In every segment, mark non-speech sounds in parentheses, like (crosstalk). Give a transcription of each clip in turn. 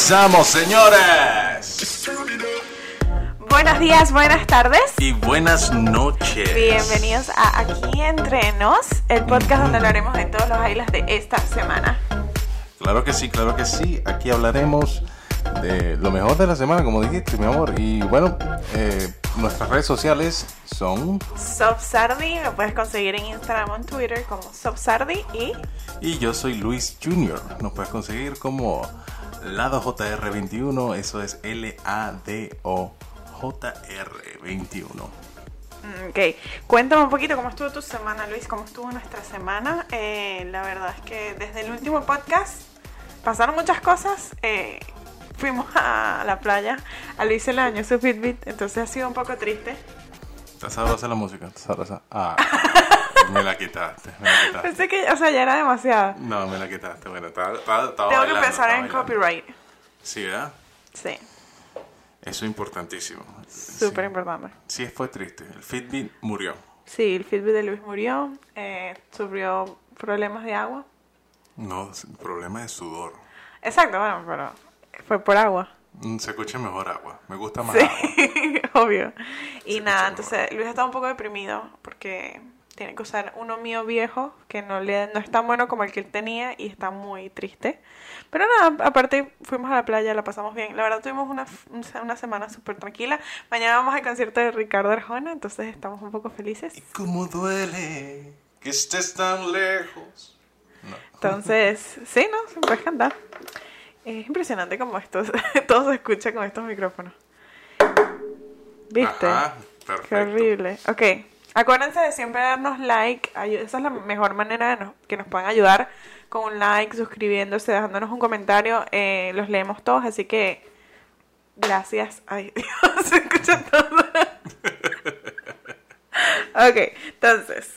Comenzamos, señores. Buenos días, buenas tardes. Y buenas noches. Bienvenidos a Aquí Entre Nos, el podcast donde hablaremos de todos los highlights de esta semana. Claro que sí, claro que sí. Aquí hablaremos de lo mejor de la semana, como dijiste, mi amor. Y bueno, eh, nuestras redes sociales son Sobsardi, lo puedes conseguir en Instagram o en Twitter como Sobsardi y y yo soy Luis Junior. Nos puedes conseguir como Lado JR21, eso es L-A-D-O JR21. Mm, Ok, cuéntame un poquito cómo estuvo tu semana, Luis, cómo estuvo nuestra semana. Eh, la verdad es que desde el último podcast pasaron muchas cosas. Eh, fuimos a la playa, a Luis el año, su Fitbit, entonces ha sido un poco triste. ¿Está sabrosa la música? ¿Está sabrosa? Ah, (laughs) me la quitaste, me la quitaste. Pensé que, o sea, ya era demasiado. No, me la quitaste. Bueno, estaba, estaba, estaba Tengo que pensar en bailando. copyright. Sí, ¿verdad? Sí, Eso es importantísimo. súper importante. Sí, fue triste. El Fitbit murió. Sí, el Fitbit de Luis murió, eh, sufrió problemas de agua. No, problema de sudor. Exacto, bueno, pero fue por agua. Mm, Se escucha mejor agua. Me gusta más Sí, agua. (laughs) obvio. Y nada, entonces Luis está un poco deprimido porque tiene que usar uno mío viejo que no le no es tan bueno como el que él tenía y está muy triste. Pero nada, aparte fuimos a la playa, la pasamos bien. La verdad tuvimos una, una semana súper tranquila. Mañana vamos al concierto de Ricardo Arjona, entonces estamos un poco felices. ¿Y cómo duele que estés tan lejos? No. Entonces, (laughs) sí, ¿no? Se puede cantar. Es impresionante como esto, (laughs) todo se escucha con estos micrófonos. ¿Viste? Ajá, perfecto. Qué horrible. Ok, acuérdense de siempre darnos like. Esa es la mejor manera de nos- que nos puedan ayudar con un like, suscribiéndose, dejándonos un comentario. Eh, los leemos todos, así que gracias. Ay, (laughs) Dios, se escucha todo. (laughs) ok, entonces,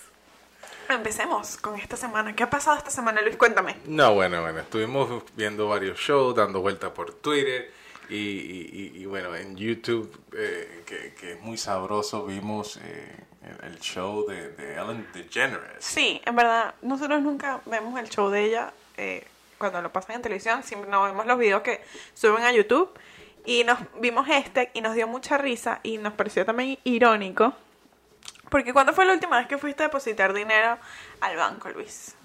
empecemos con esta semana. ¿Qué ha pasado esta semana, Luis? Cuéntame. No, bueno, bueno, estuvimos viendo varios shows, dando vueltas por Twitter y, bueno, en YouTube, eh, que, que es muy sabroso, vimos eh, el, show de, de Ellen DeGeneres. Sí, en verdad, nosotros nunca vemos el show de ella eh, cuando lo pasan en televisión, siempre nos vemos los videos que suben a YouTube y nos vimos este y nos dio mucha risa y nos pareció también irónico. Porque ¿cuándo fue la última vez que fuiste a depositar dinero al banco, Luis?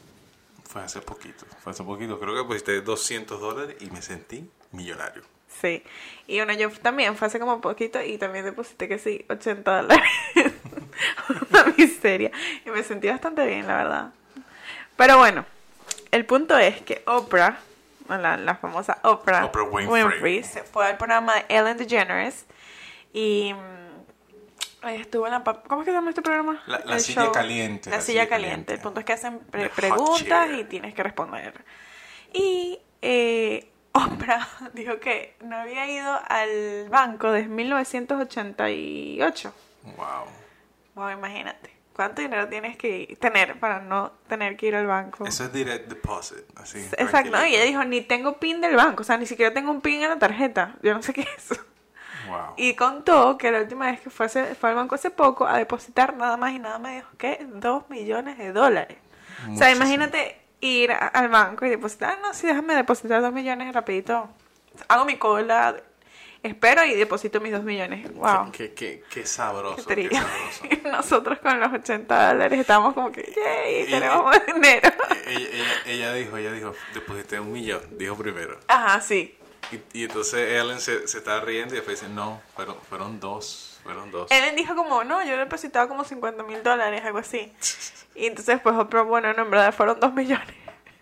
Fue hace poquito, fue hace poquito, creo que pusiste 200 dólares y me sentí millonario. Sí. Y bueno, yo también fue hace como poquito y también deposité que sí, 80 dólares. (laughs) Una miseria. Y me sentí bastante bien, la verdad. Pero bueno, el punto es que Oprah, la, la famosa Oprah, Oprah Winfrey. se fue al programa de Ellen DeGeneres y mm, estuvo en la... ¿Cómo es que se llama este programa? La- silla caliente, La, la silla silla caliente. caliente. El punto es que hacen pre- preguntas y tienes que responder. Y eh, Oprah (laughs) dijo que no había ido al banco desde 1988. Wow. Wow, imagínate. ¿Cuánto dinero tienes que tener para no tener que ir al banco? Eso es direct deposit, así. Exacto, ¿no? y ella dijo, ni tengo PIN del banco, o sea, ni siquiera tengo un PIN en la tarjeta. Yo no sé qué es eso. Wow. Y contó que la última vez que fue, hace- fue al banco hace poco a depositar nada más y nada más dijo que dos millones de dólares. O sea, Muchísimo. imagínate ir a- al banco y depositar, "Ah, no, sí, déjame depositar dos millones rapidito. Hago mi cola, espero y deposito mis dos millones. Wow. Qué, qué, qué sabroso, Qué. (laughs) Nosotros con los 80 dólares estábamos como que, yay, tenemos (laughs) dinero. ella, ella, ella dijo, ella dijo, deposité un millón, dijo primero. Ajá, sí. Y, y entonces Ellen se, se estaba riendo y después dice, no, fueron, fueron dos, fueron dos. Ellen dijo como, no, yo le depositaba como 50 mil dólares, algo así. Y entonces, pues, otro, bueno, no, en verdad fueron dos millones.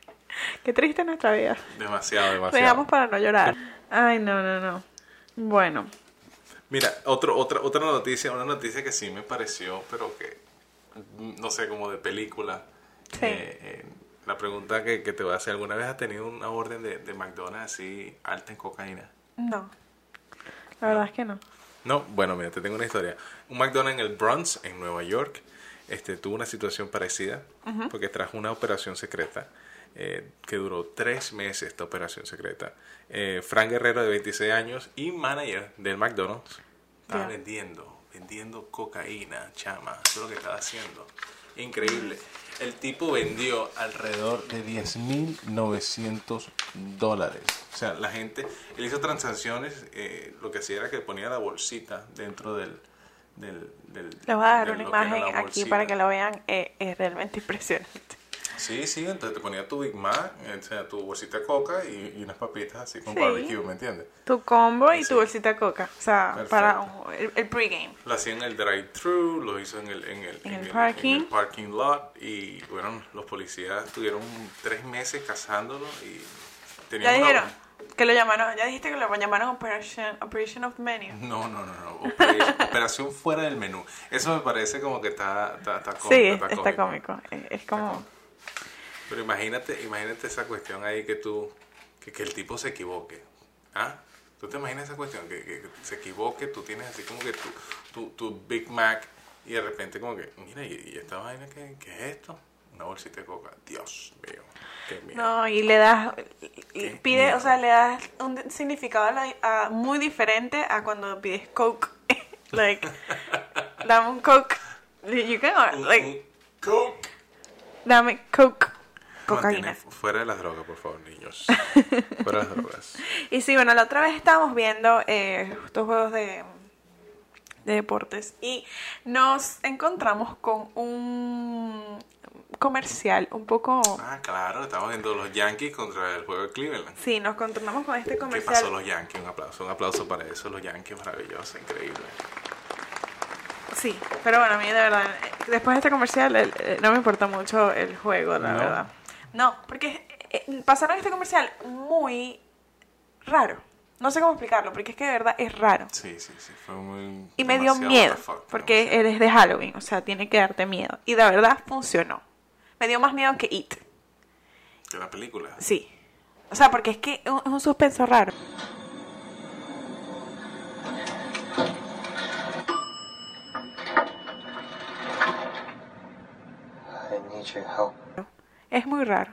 (laughs) Qué triste nuestra vida. Demasiado, demasiado. Veamos para no llorar. Ay, no, no, no. Bueno, Mira, otro, otra, otra noticia, una noticia que sí me pareció, pero que, no sé, como de película. Sí. Eh, eh, la pregunta que, que te voy a hacer, ¿alguna vez has tenido una orden de, de McDonald's así alta en cocaína? no. La verdad es que no. No, bueno, mira, te tengo una historia. Un McDonald's en el Bronx, en Nueva York, este, tuvo una situación parecida porque trajo una operación secreta eh, que duró tres meses esta operación secreta. Eh, Frank Guerrero, de 26 años y manager del McDonald's, estaba vendiendo, vendiendo cocaína, chama, eso es lo que estaba haciendo. Increíble. El tipo vendió alrededor de 10.900 dólares. O sea, la gente, él hizo transacciones, eh, lo que hacía era que ponía la bolsita dentro del... del, del Les voy a dar una imagen aquí para que lo vean. eh, es realmente (laughs) impresionante. Sí, sí, entonces te ponía tu Big Mac, o sea, tu bolsita de coca y, y unas papitas así con Sí. barbecue, ¿me entiendes? Tu combo y Sí. tu bolsita de coca. O sea, Perfecto. para el, el pregame. Lo hacía en el drive-thru, lo hizo en el, en el, En el parking. en el parking lot y bueno, los policías tuvieron tres meses cazándolo y Ya tenían una- dijeron que lo llamaron, ya dijiste que lo llamaron Operation, Operation of Menu. No, no, no, no. Operación, (laughs) operación fuera del menú. Eso me parece como que está, está, está cómico. Sí, es- está cómico. Es, es como... Pero imagínate, imagínate esa cuestión ahí que tú, que, que el tipo se equivoque. ¿Ah? ¿Tú te imaginas esa cuestión? Que, que se equivoque, tú tienes así como que tu, tu, tu Big Mac y de repente como que, mira, ¿y, y esta vaina qué, qué es esto? Una bolsita de coca. Dios mío, qué miedo. No, y le das, y pide, miedo. o sea, le das un significado a la- a- muy diferente a cuando pides Coke. (laughs) like, dame un Coke. You can, Un- like, un Coke. dame Coke. Cocaína. Fuera de las drogas, por favor, niños. (laughs) Fuera de las drogas. Y sí, bueno, la otra vez estábamos viendo eh, estos juegos de, de deportes y nos encontramos con un comercial un poco... Ah, claro, estamos viendo los Yankees contra el juego de Cleveland. Sí, nos encontramos con este ¿Qué comercial. pasó los Yankees? Un aplauso, un aplauso para eso, los Yankees, maravilloso, increíble. Sí, pero bueno, a mí de verdad, después de este comercial eh, no me importa mucho el juego, la ¿No? verdad. No, porque eh, pasaron este comercial muy raro. No sé cómo explicarlo, porque es que de verdad es raro. Sí, sí, sí, fue muy... Y me dio miedo, fuck, porque demasiado. eres de Halloween, o sea, tiene que darte miedo. Y de verdad funcionó. Me dio más miedo que It, Que la película. sí. O sea, porque es que es un- es un suspenso raro. I need your help. Es muy raro.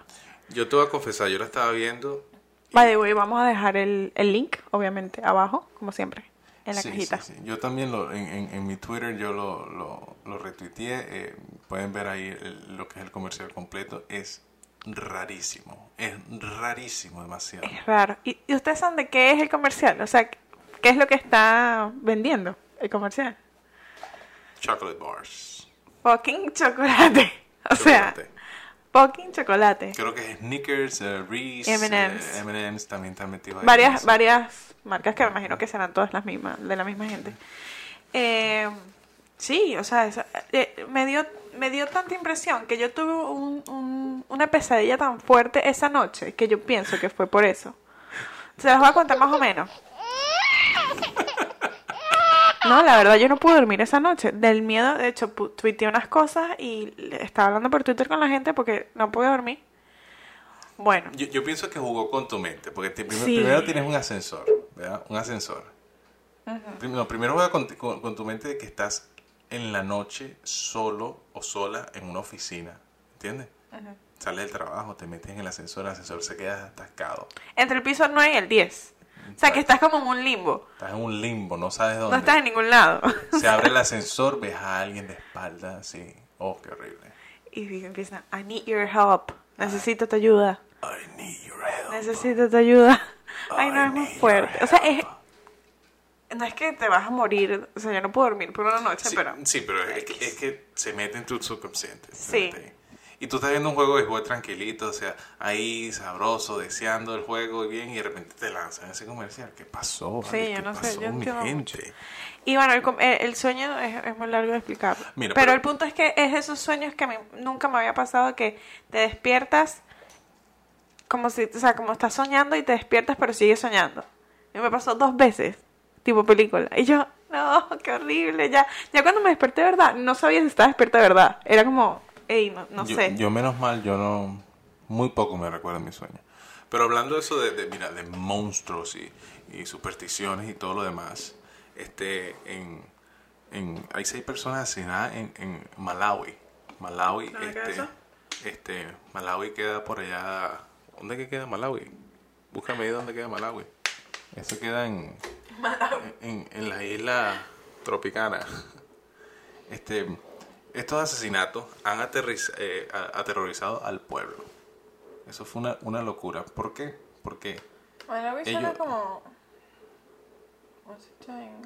Yo te voy a confesar, yo la estaba viendo... By the way, vamos a dejar el, el link, obviamente, abajo, como siempre, en la sí, cajita. sí, sí. Yo también lo, en, en, en mi Twitter yo lo, lo, lo retuiteé. eh, pueden ver ahí el- lo que es el comercial completo. Es rarísimo. Es rarísimo demasiado. Es raro. ¿Y, y ustedes saben de qué es el comercial? O sea, ¿qué es lo que está vendiendo el comercial? Chocolate bars. Fucking chocolate. (laughs) O sea, Chocolate. Fucking chocolate. Creo que es Snickers, eh, Reese, M&Ms. eh, M&M's también están metidos ahí. Varias, varias marcas que me imagino que serán todas las mismas, de la misma gente. Eh, sí, o sea, eh, me, dio, me dio tanta impresión que yo tuve un- un- una pesadilla tan fuerte esa noche que yo pienso que fue por eso. Se las voy a contar más o menos. No, la verdad yo no pude dormir esa noche. Del miedo, de hecho, tuiteé unas cosas y le- estaba hablando por Twitter con la gente porque no pude dormir. Bueno, Yo, yo pienso que jugó con tu mente, porque te- primero, Sí. primero tienes un ascensor, ¿verdad? Un ascensor. No, primero juega con, con- con tu mente de que estás en la noche solo o sola en una oficina, ¿entiendes? Sales del trabajo, te metes en el ascensor, el ascensor se queda atascado. entre el piso 9 y el 10. O sea, que estás como en un limbo. Estás en un limbo, no sabes dónde. No estás en ningún lado. Se abre el ascensor, ves a alguien de espalda, así. Oh, qué horrible. Y empiezan, I need your help. Necesito tu ayuda. I need your help. Necesito tu ayuda. Ay, no, es muy fuerte. O sea, es, no es que te vas a morir. O sea, yo no puedo dormir por una noche, Sí, pero... sí, pero es que, es que se mete en tu subconsciente. Sí. Y tú estás viendo un juego de juego tranquilito, o sea, ahí sabroso, deseando el juego bien, y de repente te lanzan ese comercial. ¿Qué pasó? Sí, vale? yo ¿Qué no sé, pasó, yo mi gente? Y bueno, el, el sueño es, es muy largo de explicarlo. Mira, pero, pero- el punto es que es esos sueños que a mí nunca me había pasado que te despiertas como si, o sea, como estás soñando y te despiertas pero sigues soñando. Y me pasó dos veces, tipo película. Y yo, no, qué horrible. Ya, ya cuando me desperté de verdad, no sabía si estaba despierta de verdad. Era como, no, no yo, sé. yo menos mal, yo no, muy poco me recuerdo mis sueños. Pero hablando de eso de, de, mira, de monstruos y, y supersticiones y todo lo demás, este, en, en, hay seis personas asesinadas en, en Malawi. Malawi, ¿Dónde queda este, este, Malawi queda por allá. ¿Dónde que queda Malawi? Búscame ahí dónde queda Malawi. Eso queda en, en, en la isla tropicana. (laughs) Este, estos asesinatos han eh, aterrorizado al pueblo. Eso fue una, una locura. ¿Por qué? Porque Bueno, Ellos- suena como...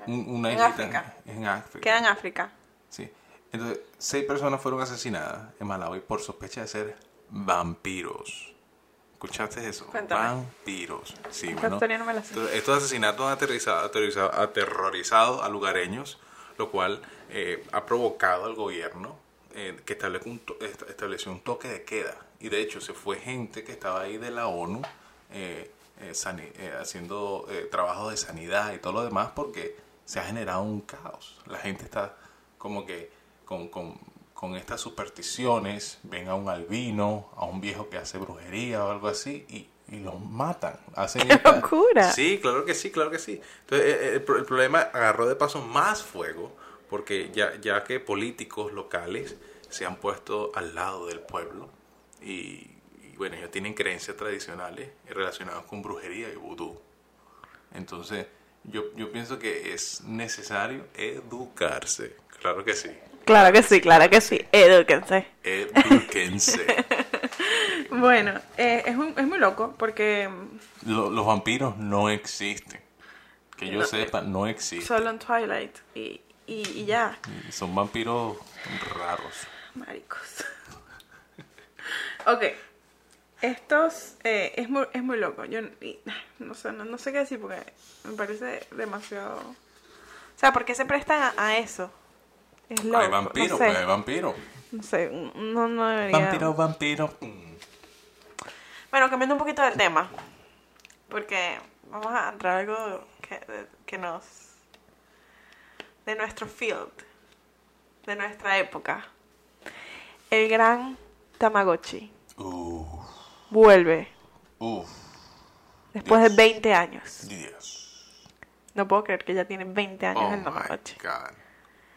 un- una En África. en África. Queda en África. Sí. Entonces, seis personas fueron asesinadas en Malawi por sospecha de ser vampiros. ¿Escuchaste eso? Cuéntame. Vampiros. Sí, bueno. no me la sé. Entonces, estos asesinatos han aterrizado, aterrizado- aterrorizado a lugareños, lo cual eh, ha provocado al gobierno eh, que establezca un estableció un toque de queda. Y de hecho, se fue gente que estaba ahí de la ONU eh, eh, eh, haciendo eh, trabajo de sanidad y todo lo demás porque se ha generado un caos. La gente está como que con, con, con estas supersticiones, ven a un albino, a un viejo que hace brujería o algo así y, y los matan. Hacen (laughs) ¡Qué esta- locura! Sí, claro que sí, claro que sí. Entonces, eh, eh, el, el problema agarró de paso más fuego porque ya, ya que políticos locales se han puesto al lado del pueblo y, y, bueno, ellos tienen creencias tradicionales relacionadas con brujería y vudú. Entonces, yo, yo pienso que es necesario educarse. Claro que sí. Claro que sí, claro que sí. Edúquense. Edúquense. (laughs) (laughs) Bueno, eh, es, muy, es muy loco porque mm, Lo- los vampiros no existen. Que yo No. sepa, no existen. solo en Twilight y, y, y ya, Son vampiros raros. maricos. (laughs) ok, estos eh, es, muy, es muy loco. Yo y- no, sé, no, no sé qué decir porque me parece demasiado... O sea, ¿por qué se prestan a, a eso? Es loco. hay vampiros, no sé, hay vampiros. no sé, no, no debería... Vampiro, vampiro. Bueno, cambiando un poquito del tema, porque vamos a entrar a algo que, que nos... de nuestro field, de nuestra época. El gran Tamagotchi Uf, vuelve uf, después de 20 años. Dios. No puedo creer que ya tiene 20 años Oh el my Tamagotchi. God.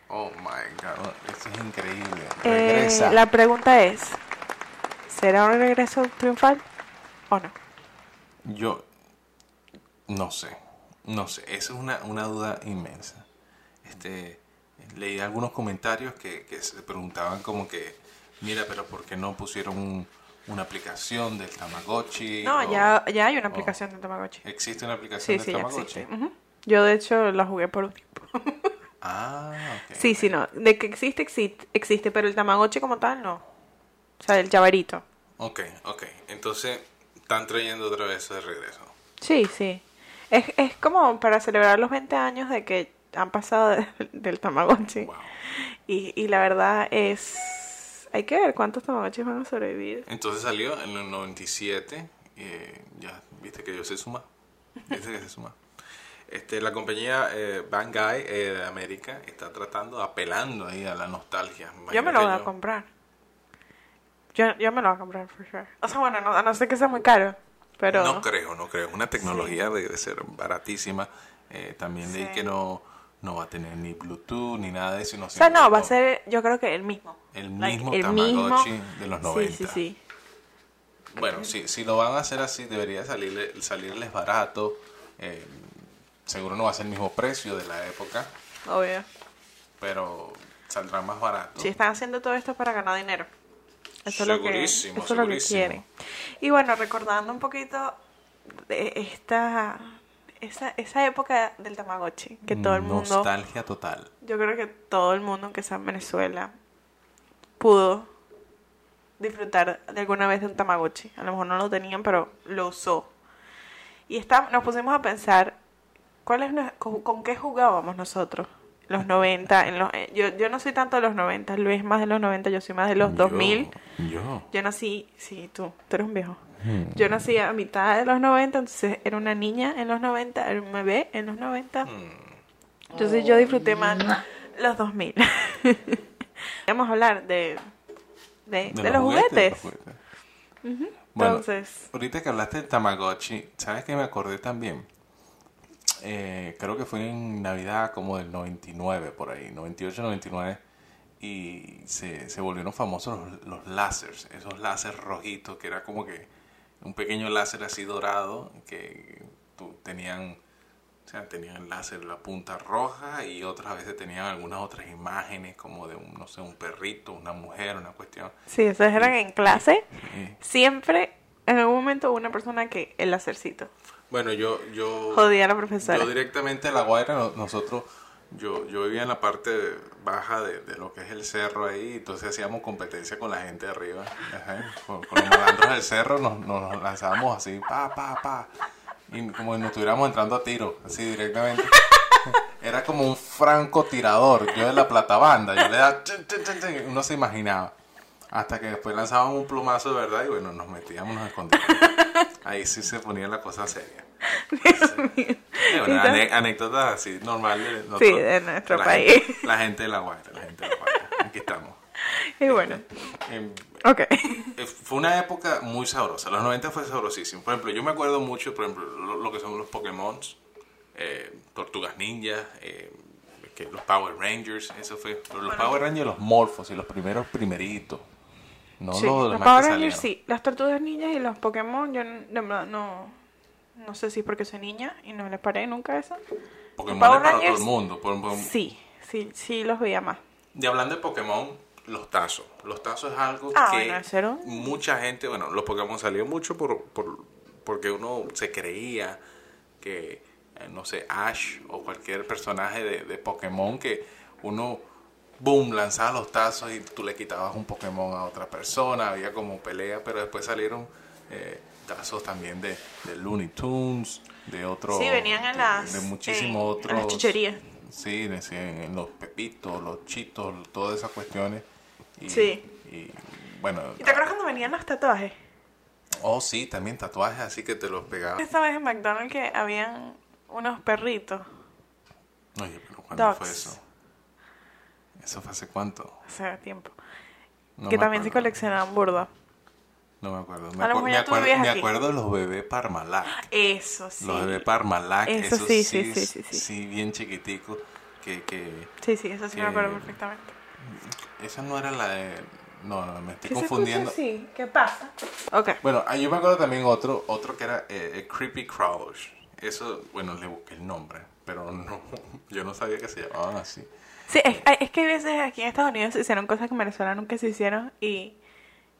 Oh my God. Esto es increíble. Eh, Regresa. la pregunta es, ¿será un regreso triunfal o no? Yo no sé. No sé. Esa es una, una duda inmensa. Este, leí algunos comentarios que, que se preguntaban como que, mira, pero ¿por qué no pusieron un- una aplicación del Tamagotchi? No, O- ya, ya hay una aplicación de Tamagotchi. ¿Existe una aplicación Sí, del sí, ya Tamagotchi? Yo de hecho la jugué por un tiempo. (laughs) Ah, ok. Sí, sí, no. De que existe, existe, existe, pero el Tamagotchi como tal no. O sea, el llaverito. Ok, ok. Entonces, están trayendo otra vez de regreso. Sí, sí. Es, es como para celebrar los 20 años de que han pasado de- (laughs) del Tamagotchi. Wow. Y, y la verdad es... Hay que ver cuántos Tamagotchis van a sobrevivir. Entonces salió en el 97. eh, ya, viste que yo sé sumar. Viste que sé sumar. Este, la compañía eh, Bangai eh, de América está tratando, apelando ahí a la nostalgia. Yo me lo voy a comprar. Yo, yo me lo voy a comprar, for sure. O sea, bueno, no, no sé que sea muy caro. Pero... No creo, no creo. Una tecnología debe de ser baratísima. Eh, también leí Sí. que no, no va a tener ni Bluetooth ni nada de eso. sino O sea, no, va a ser, yo creo que el mismo. El Like, mismo el Tamagotchi mismo- de los 90. Sí, sí, sí. Bueno, si, si lo van a hacer así, debería salirle, salirles barato. eh, seguro no va a ser el mismo precio de la época, Obvio. pero saldrá más barato. Sí, están haciendo todo esto para ganar dinero. Eso es lo que, Segurísimo, eso es lo que segurísimo. quieren. Y bueno, recordando un poquito de esta esa, esa época del Tamagotchi, que todo el mundo, Nostalgia total. yo creo que todo el mundo que sea en Venezuela pudo disfrutar de alguna vez de un Tamagotchi. A lo mejor no lo tenían, pero lo usó. Y está, nos pusimos a pensar, ¿cuál es, con, con qué jugábamos nosotros? Los 90, en los, eh, yo, yo no soy tanto de los 90, Luis es más de los 90, yo soy más de los 2000. Yo. yo. Yo nací, sí, tú, tú eres un viejo. Hmm. Yo nací a mitad de los 90, entonces era una niña en los 90, era un bebé en los 90. Hmm. Entonces yo disfruté más los 2000. (laughs) Vamos a hablar de, de, de los, juguetes. de los juguetes. Bueno, Entonces, ahorita que hablaste del Tamagotchi, ¿sabes qué me acordé también? Eh, creo que fue en Navidad como del 99, por ahí, 98, 99, y se, se volvieron famosos los, los láseres, esos láseres rojitos, que era como que un pequeño láser así dorado, que tu- tenían O sea, tenían láser la punta roja y otras veces tenían algunas otras imágenes como de, un, no sé, un perrito, una mujer, una cuestión. Sí, esos eran en clase. Sí. Siempre, en algún momento, hubo una persona que el lásercito. Bueno, yo, yo, Jodía a la profesora. yo directamente a La Guaira, no- nosotros, yo, yo vivía en la parte baja de, de lo que es el cerro ahí, entonces hacíamos competencia con la gente de arriba, ajá, con, con los malandros del cerro, nos, nos lanzábamos así, pa, pa, pa, y como si nos estuviéramos entrando a tiro, así directamente. (laughs) Era como un francotirador, yo de la platabanda, yo le daba, uno se imaginaba. Hasta que después lanzábamos un plumazo de verdad y bueno, nos metíamos, nos escondíamos. (laughs) Ahí sí se ponía la cosa seria. Sí, bueno, anécdotas así normales de, nosotros- Sí, de nuestro la país. gente- la gente de la Guaira, la gente de la Guaira. Aquí estamos. Y bueno, Em, ok. eh, fue una época muy sabrosa. Los 90 fue sabrosísimo. Por ejemplo, yo me acuerdo mucho, por ejemplo, lo, lo que son los Pokémon, eh, Tortugas Ninja, eh, que los Power Rangers, eso fue. pero Los Power Rangers, los Morphos y los primeros primeritos. No Sí, los los Power Rangers sí. Las tortugas ninjas y los Pokémon, yo de verdad no. No sé si porque soy niña y no les paré nunca eso. Pokémon Power es para todo el mundo. Por- por- Sí, sí, sí los veía más. Y hablando de Pokémon, los tazos. Los tazos es algo Ah, que bueno, mucha gente, bueno, los Pokémon salieron mucho por, por- porque uno se creía que, eh, no sé, Ash o cualquier personaje de, de Pokémon que uno, boom, lanzaba los tazos y tú le quitabas un Pokémon a otra persona, había como pelea, pero después salieron eh, tazos también de, de Looney Tunes, de otros... Sí, venían en de- las- De, muchísimos en- en otros... las chucherías. Sí, decían en los pepitos, los chitos, todas esas cuestiones. Y, Sí. Y bueno. ¿Y te acuerdas cuando venían los tatuajes? Oh, sí, también tatuajes así que te los pegabas. Esta vez en McDonald's que habían unos perritos Oye, pero ¿cuándo Dogs. fue eso? ¿Eso fue hace cuánto? hace tiempo. No que también se coleccionaban burda. No me acuerdo. Me, acu- acuerdo, me de los bebés Parmalat. Eso sí. Los bebés Parmalat, Eso esos sí, sí, sí, sí, sí, sí. sí, bien chiquiticos. Que, que Sí, sí, eso sí me acuerdo perfectamente. esa no era la de... No, no, me estoy ¿Qué se confundiendo. así? ¿Qué pasa? Ok. Bueno, ah, yo me acuerdo también otro, otro que era eh, eh, Creepy Crawlers. Eso, bueno, le busqué el nombre, pero no, (laughs) yo no sabía que se llamaban así. Sí, es, es que hay veces aquí en Estados Unidos se hicieron cosas que en Venezuela nunca se hicieron y,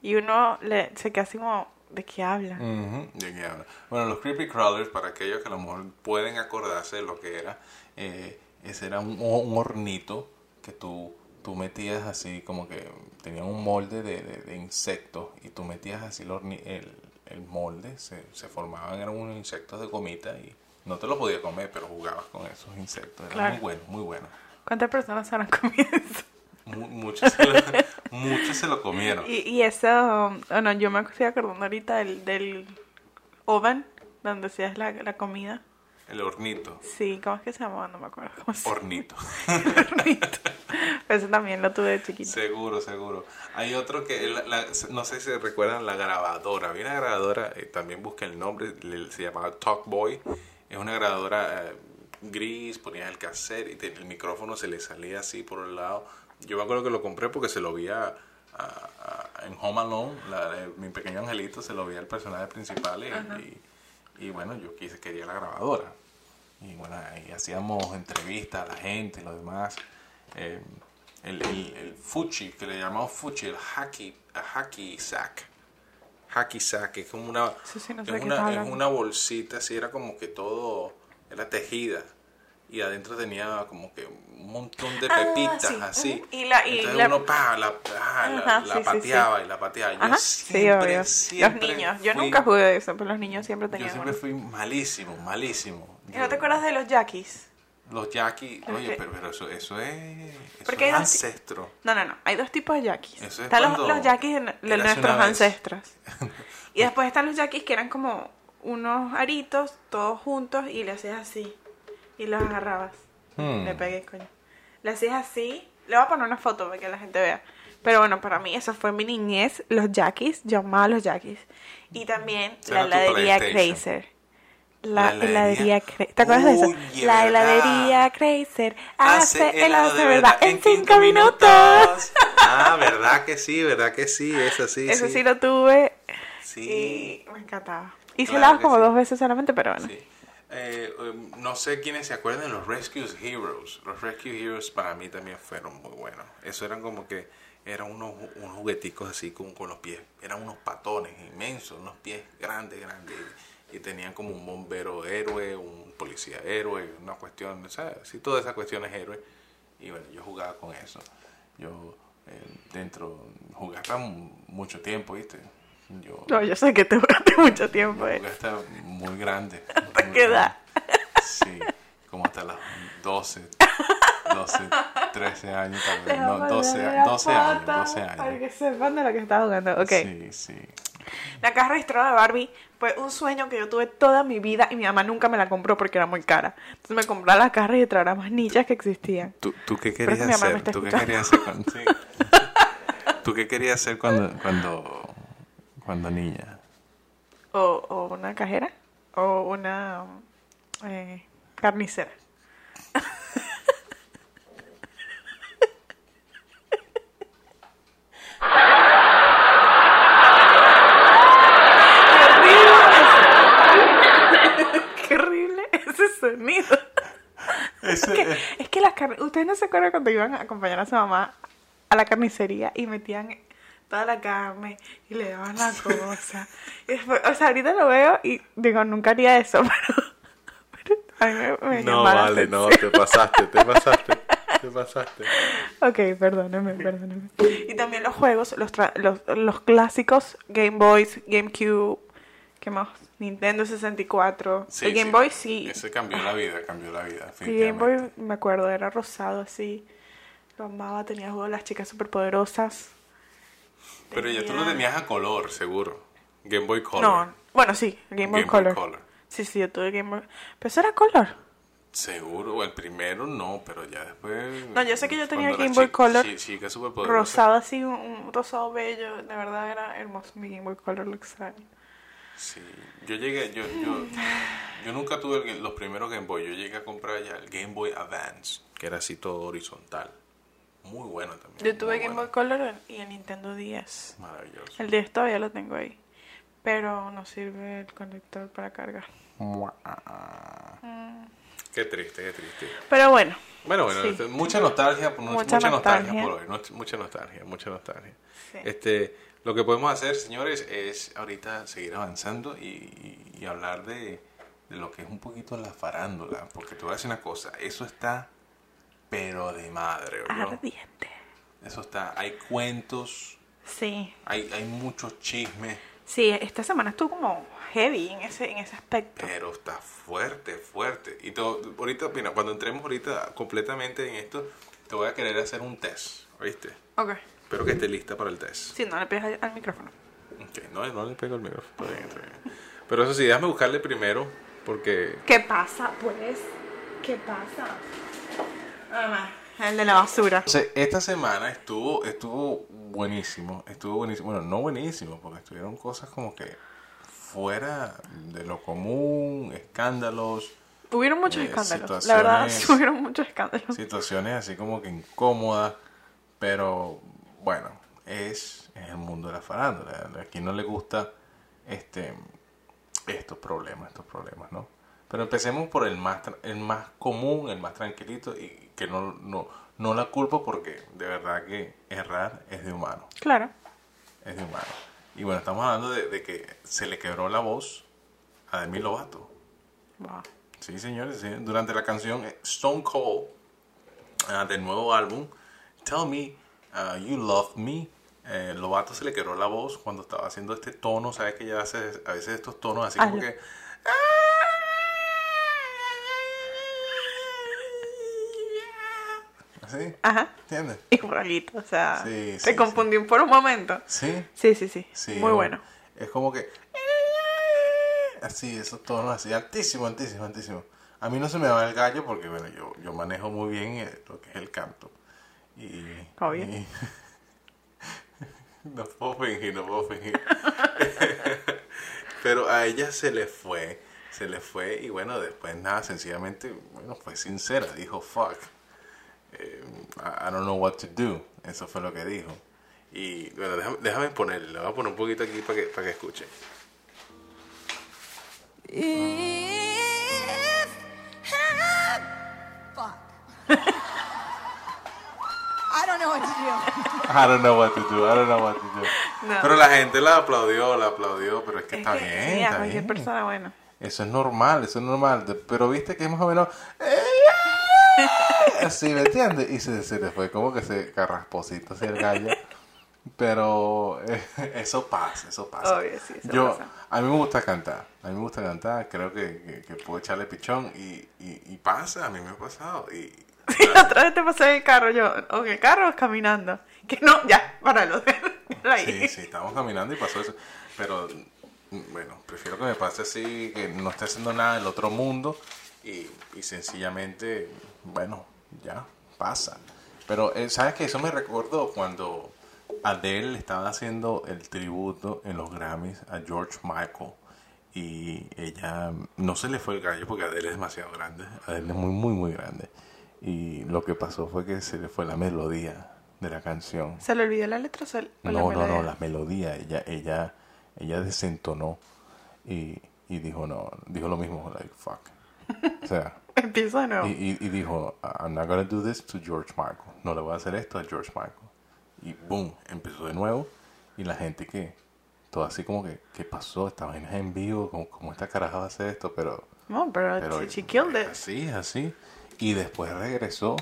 y uno le, se queda así como, ¿de qué habla? Ujú, ¿De qué habla? Bueno, los Creepy Crawlers, para aquellos que a lo mejor pueden acordarse de lo que era, eh, ese era un, un hornito que tú, tú metías así, como que tenía un molde de, de- de insectos y tú metías así el, horni- el, el molde, se, se formaban, eran unos insectos de gomita y no te lo podías comer, pero jugabas con esos insectos. Era Claro. muy bueno, muy bueno. ¿Cuántas personas se habrán (laughs) comido eso? Mu- muchos, se lo, (laughs) muchos se lo comieron. Y, y eso, bueno, yo me estoy acordando ahorita del, del oven donde hacías la, la comida. El hornito. Sí, ¿cómo es que se llamaba? No me acuerdo cómo se Hornito. (laughs) hornito. Eso también lo tuve de chiquito. Seguro, seguro. Hay otro que, la- la- no sé si recuerdan la grabadora. Había una grabadora, eh, también busquen el nombre, le- se llamaba Talkboy. Es una grabadora eh, gris, ponías el cassette y te- el micrófono se le salía así por el lado. Yo me acuerdo que lo compré porque se lo vi a- a- a- en Home Alone, la mi pequeño angelito, se lo vi al personaje principal y, y- y bueno, yo quise, quería la grabadora. Y bueno, ahí hacíamos entrevistas a la gente y lo demás. Eh, el, el, el fuchi, que le llamamos fuchi, el hacky, hacky sack. Hacky sack, es como una, Eso sí, no sé es una, es una bolsita, así era como que todo, era tejida. Y adentro tenía como que un montón de Ah, pepitas sí, así. Y la- y Entonces la- uno pa, la, ah, la- Ajá, la sí, sí, sí. pateaba y la pateaba. Yo Ajá, siempre, siempre Los niños. Yo nunca jugué de eso, pero los niños siempre Yo tenían siempre uno. fui malísimo, malísimo. ¿Y no Yo- te acuerdas de los Jackies? Los Jackie, Los oye, pero, pero eso, eso es, eso Porque es ancestro. No, no, no. Hay dos tipos de. Eso es están los, los Jackies de, nuestros ancestros. (laughs) y después están los Jackies que eran como unos aritos, todos juntos, y le hacías así. Y los agarrabas. Hmm. Le pegué, coño. Le hacías así. Le voy a poner una foto para que la gente vea. Pero bueno, para mí eso fue mi niñez. Los Jackies, yo amaba los Jackies. Y también la heladería. Crazer. La, La heladería. Crazer. ¿Te acuerdas de eso? La heladería Crazer hace helados de verdad en cinco minutos. Ah, verdad que sí, verdad que sí, eso sí. (laughs) Eso sí, sí lo tuve Sí. y me encantaba. Hice Claro helados como sí. dos veces solamente, pero bueno. Sí. Eh, eh, no sé quiénes se acuerdan de los Rescue Heroes. Los Rescue Heroes para mí también fueron muy buenos. Eso eran como que eran unos, unos jugueticos así con, con los pies. Eran unos patones inmensos, unos pies grandes, grandes. Y, y tenían como un bombero héroe, un policía héroe, una cuestión, ¿sabes? Sí, toda esa cuestión es héroe. Y bueno, yo jugaba con eso. Yo eh, dentro, jugaba mucho tiempo, ¿viste? Yo, No, yo sé que te jugaste mucho tiempo. yo eh. jugué hasta muy grande. (laughs) ¿Hasta muy qué edad? grande. Sí, como hasta las 12, 12, 13 años tal vez. No, 12, 12 años, 12 Para años. que sepan de lo que estás jugando. Ok. Sí, sí. La caja registradora de Barbie fue un sueño que yo tuve toda mi vida y mi mamá nunca me la compró porque era muy cara. Entonces me compró la caja registradora más nichas que existían. ¿Tú, tú qué querías me hacer? ¿Tú qué querías hacer cuando, (laughs) sí. ¿Tú qué querías hacer cuando, cuando, cuando niña? O, o una cajera o una eh, carnicera. Qué horrible ese sonido. Ese, Es que las ustedes no se acuerdan cuando iban a acompañar a su mamá a la carnicería y metían toda la carne y le daban la cosa. Y después, o sea, ahorita lo veo y digo, nunca haría eso, (laughs) pero, pero a mí me, me no, vale, no, te pasaste, te pasaste, te pasaste. Ok, perdóname, perdóname. Y también los juegos, los, tra- los, los clásicos, Game Boys, GameCube, ¿qué más? Nintendo 64. Sí, el Game sí, Boy sí. Ese cambió la vida, cambió la vida. El Game Boy, me acuerdo, era rosado así. Lo amaba, tenía juegos de las chicas superpoderosas. Pero ya tú lo Tenía- tenías a color, seguro. Game Boy Color. No, bueno, sí, Game Boy Game Boy Color. Sí, sí, yo tuve Game Boy. Pero eso era color. Seguro, el primero no, pero ya después. No, yo sé que yo tenía Game Boy Color chi- chica superpoderosa. Rosado así, un, un rosado bello. De verdad era hermoso mi Game Boy Color, lo extraño. Sí, yo llegué, yo, yo, yo nunca tuve el los primeros Game Boy, yo llegué a comprar ya el Game Boy Advance, que era así todo horizontal. Muy bueno también. Yo tuve Game Boy bueno. Color y el Nintendo 10. Maravilloso. El 10 todavía lo tengo ahí. Pero no sirve el conector para cargar. Qué triste, qué triste. Pero bueno, Bueno, bueno, Sí. este, mucha nostalgia, mucha, Mucha nostalgia. nostalgia. por hoy, mucha nostalgia, mucha nostalgia. Sí. Este, lo que podemos hacer, señores, es ahorita seguir avanzando y, y- y hablar de, de lo que es un poquito la farándula, porque te voy a decir una cosa, eso está pero de madre, ¿oyó? ardiente. Eso está, hay cuentos, Sí. hay, hay muchos chismes, Sí, esta semana estuvo como heavy en ese, en ese aspecto. pero está fuerte, fuerte. Y todo, ahorita, mira, cuando entremos ahorita completamente en esto, te voy a querer hacer un test, ¿oíste? Ok. Espero que esté lista para el test. Sí, no le pegas al, al micrófono. Ok, no, no le pego el micrófono. Está bien, está bien. Pero eso sí, déjame buscarle primero, porque ¿Qué pasa, pues? ¿Qué pasa? El de la basura. Entonces, esta semana estuvo, estuvo buenísimo, estuvo buenísimo, bueno, no buenísimo, porque estuvieron cosas como que fuera de lo común, escándalos, Hubieron muchos Eh, escándalos. La verdad, (laughs) hubieron muchos escándalos. situaciones así como que incómodas, pero bueno, es, es el mundo de la farándula, a quien no le gusta este estos problemas, estos problemas, ¿no? Pero empecemos por el más, tra- el más común, el más tranquilito y que no, no, no la culpo porque de verdad que errar es de humano, Claro. es de humano. Y bueno, estamos hablando de, de que se le quebró la voz a Demi Lovato. Wow. Sí, señores, sí. durante la canción eh, Stone Cold ah, del nuevo álbum Tell Me ah, You Love Me, eh, Lovato se le quebró la voz cuando estaba haciendo este tono, ¿sabes que ella hace a veces estos tonos así como Hazlo. que... ¿Así? Ajá. ¿Entiendes? (laughs) Igualito, o sea, Sí, te sí, confundí por un momento. Sí. Sí, sí, sí. Sí, Muy bueno. Es como que. Así, esos tonos así, altísimo, altísimo, altísimo. A mí no se me va el gallo porque, bueno, yo, yo manejo muy bien eh, lo que es el canto. Y. Obvio. y- (laughs) no puedo fingir, no puedo fingir. (laughs) Pero a ella se le fue, se le fue, y bueno, después nada, sencillamente, bueno, fue sincera, dijo fuck. Eh, I don't know what to do. Eso fue lo que dijo. Y bueno, déjame, déjame ponerle, voy a poner un poquito aquí para que, para que escuchen. If I, don't know what to do. (laughs) I don't know what to do. I don't know what to do. No. Pero la gente la aplaudió, la aplaudió, pero es que es está que, bien. Sí, está cualquier bien. persona, bueno. Eso es normal, eso es normal. Pero viste que es más o menos. Eh, (laughs) Así, ¿me entiendes? Y se, se le fue como que se carrasposito hacia el gallo. Pero eh, eso pasa, eso pasa. Obvio, sí, eso Yo, pasa. a mí me gusta cantar. A mí me gusta cantar. Creo que, que, que puedo echarle pichón. Y, y, y pasa, a mí me ha pasado. Y, (laughs) la otra vez te pasé en el carro, yo, o en el carro caminando. Que no, ya. Míralo ahí. Sí, sí, estábamos caminando y pasó eso. Pero bueno, prefiero que me pase así, que no esté haciendo nada del otro mundo y, y sencillamente, bueno, ya pasa. Pero, eh, ¿sabes qué? Eso me recordó cuando Adele estaba haciendo el tributo en los Grammys a George Michael. Y ella no se le fue el gallo porque Adele es demasiado grande. Adele es muy, muy, muy grande. Y lo que pasó fue que se le fue la melodía de la canción. ¿Se le olvidó la letra o se- o la No, no, no, la melodía, ella, ella, ella desentonó y, y dijo no, dijo lo mismo, like fuck. O sea, (laughs) Empiezo de nuevo. y, y, y dijo, I'm not gonna do this to George Michael. No le voy a hacer esto a George Michael. Y boom, empezó de nuevo y la gente que, todo así como que, ¿qué pasó? Esta vaina es en vivo, como, como esta caraja va a hacer esto, pero No, pero, pero she, she killed it. así, así. Y después regresó,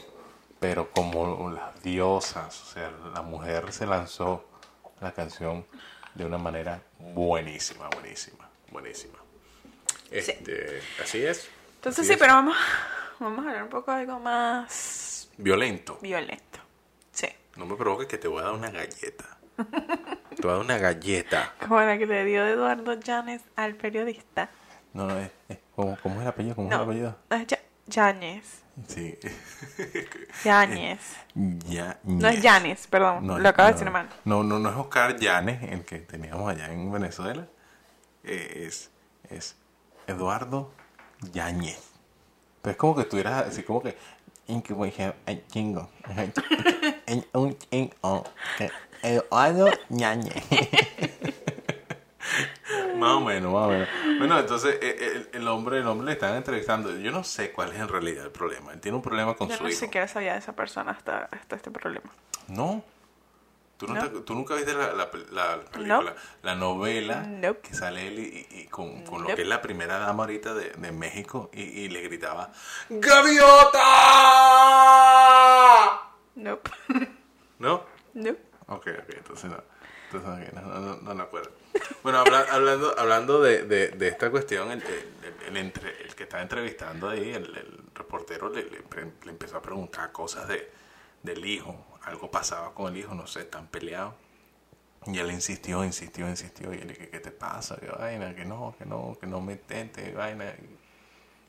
pero como las diosas, o sea, la mujer se lanzó la canción de una manera buenísima, buenísima, buenísima. Este, así es. Entonces así sí, es. pero vamos, (sighs) vamos a hablar un poco de algo más Violento. violento. Sí. No me provoques que te voy a dar una galleta. Te voy a dar una galleta. (laughs) Como la que le dio Eduardo Llanes al periodista. No, no, es, es- ¿cómo, cómo es el apellido? ¿Cómo es No, el apellido? es Ya- Yáñez. Sí. (laughs) Yáñez. (laughs) Ya, No es Yanis, perdón. No, lo acabo de decir mal. No, no, no es Oscar Llanes, el que teníamos allá en Venezuela. Eh, es, es Eduardo Yáñez. Pero es como que estuvieras así como que... En que voy a en chingo. En un chingo. Eduardo Yáñez. (laughs) Más o menos, más o menos. Bueno, entonces eh, el, el hombre, el hombre le están entrevistando. Yo no sé cuál es en realidad el problema. Él tiene un problema con Yo su no hijo. siquiera sabía de esa persona hasta, hasta este problema. No. ¿Tú, no No. te- tú nunca viste la, la, la película, la novela que sale él y, y- con, con lo que es la primera dama ahorita de, de México y, y le gritaba ¡Gaviota! Nope. (laughs) ¿No? nope. Ok, ok, entonces no. Entonces ok, no, no, no, no me acuerdo. Bueno, habla- hablando, hablando de, de, de esta cuestión, el, el- el entre- el que estaba entrevistando ahí, el, el reportero le, le le empezó a preguntar cosas de, del hijo. Algo pasaba con el hijo, no sé, están peleados. Y él insistió, insistió, insistió. Y él dije, ¿qué te pasa? Que vaina, que no, que no, que no me intentes, vaina.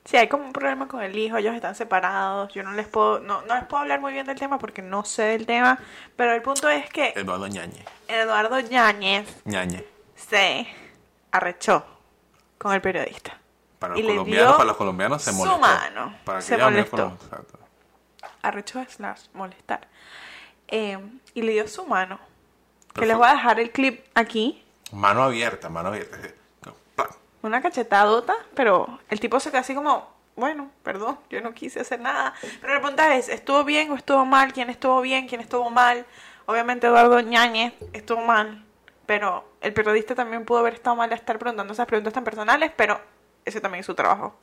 Sí, hay como un problema con el hijo, ellos están separados, yo no les puedo, no, no les puedo hablar muy bien del tema porque no sé del tema, pero el punto es que Eduardo Ñañe. Eduardo Yáñez Ñañe. se arrechó con el periodista. Para los colombianos, para los colombianos se su molestó. mano. Para Se aquellos amigos molestó. Arrechó slash molestar. Eh, y le dio su mano. Que Perfecto. les voy a dejar el clip aquí. Mano abierta, mano abierta. Una cachetadota, pero el tipo se quedó así como, bueno, perdón, yo no quise hacer nada. Pero la pregunta es, ¿estuvo bien o estuvo mal? ¿Quién estuvo bien? ¿Quién estuvo mal? Obviamente Eduardo Ñañez estuvo mal, pero el periodista también pudo haber estado mal a estar preguntando esas preguntas tan personales, pero ese también es su trabajo.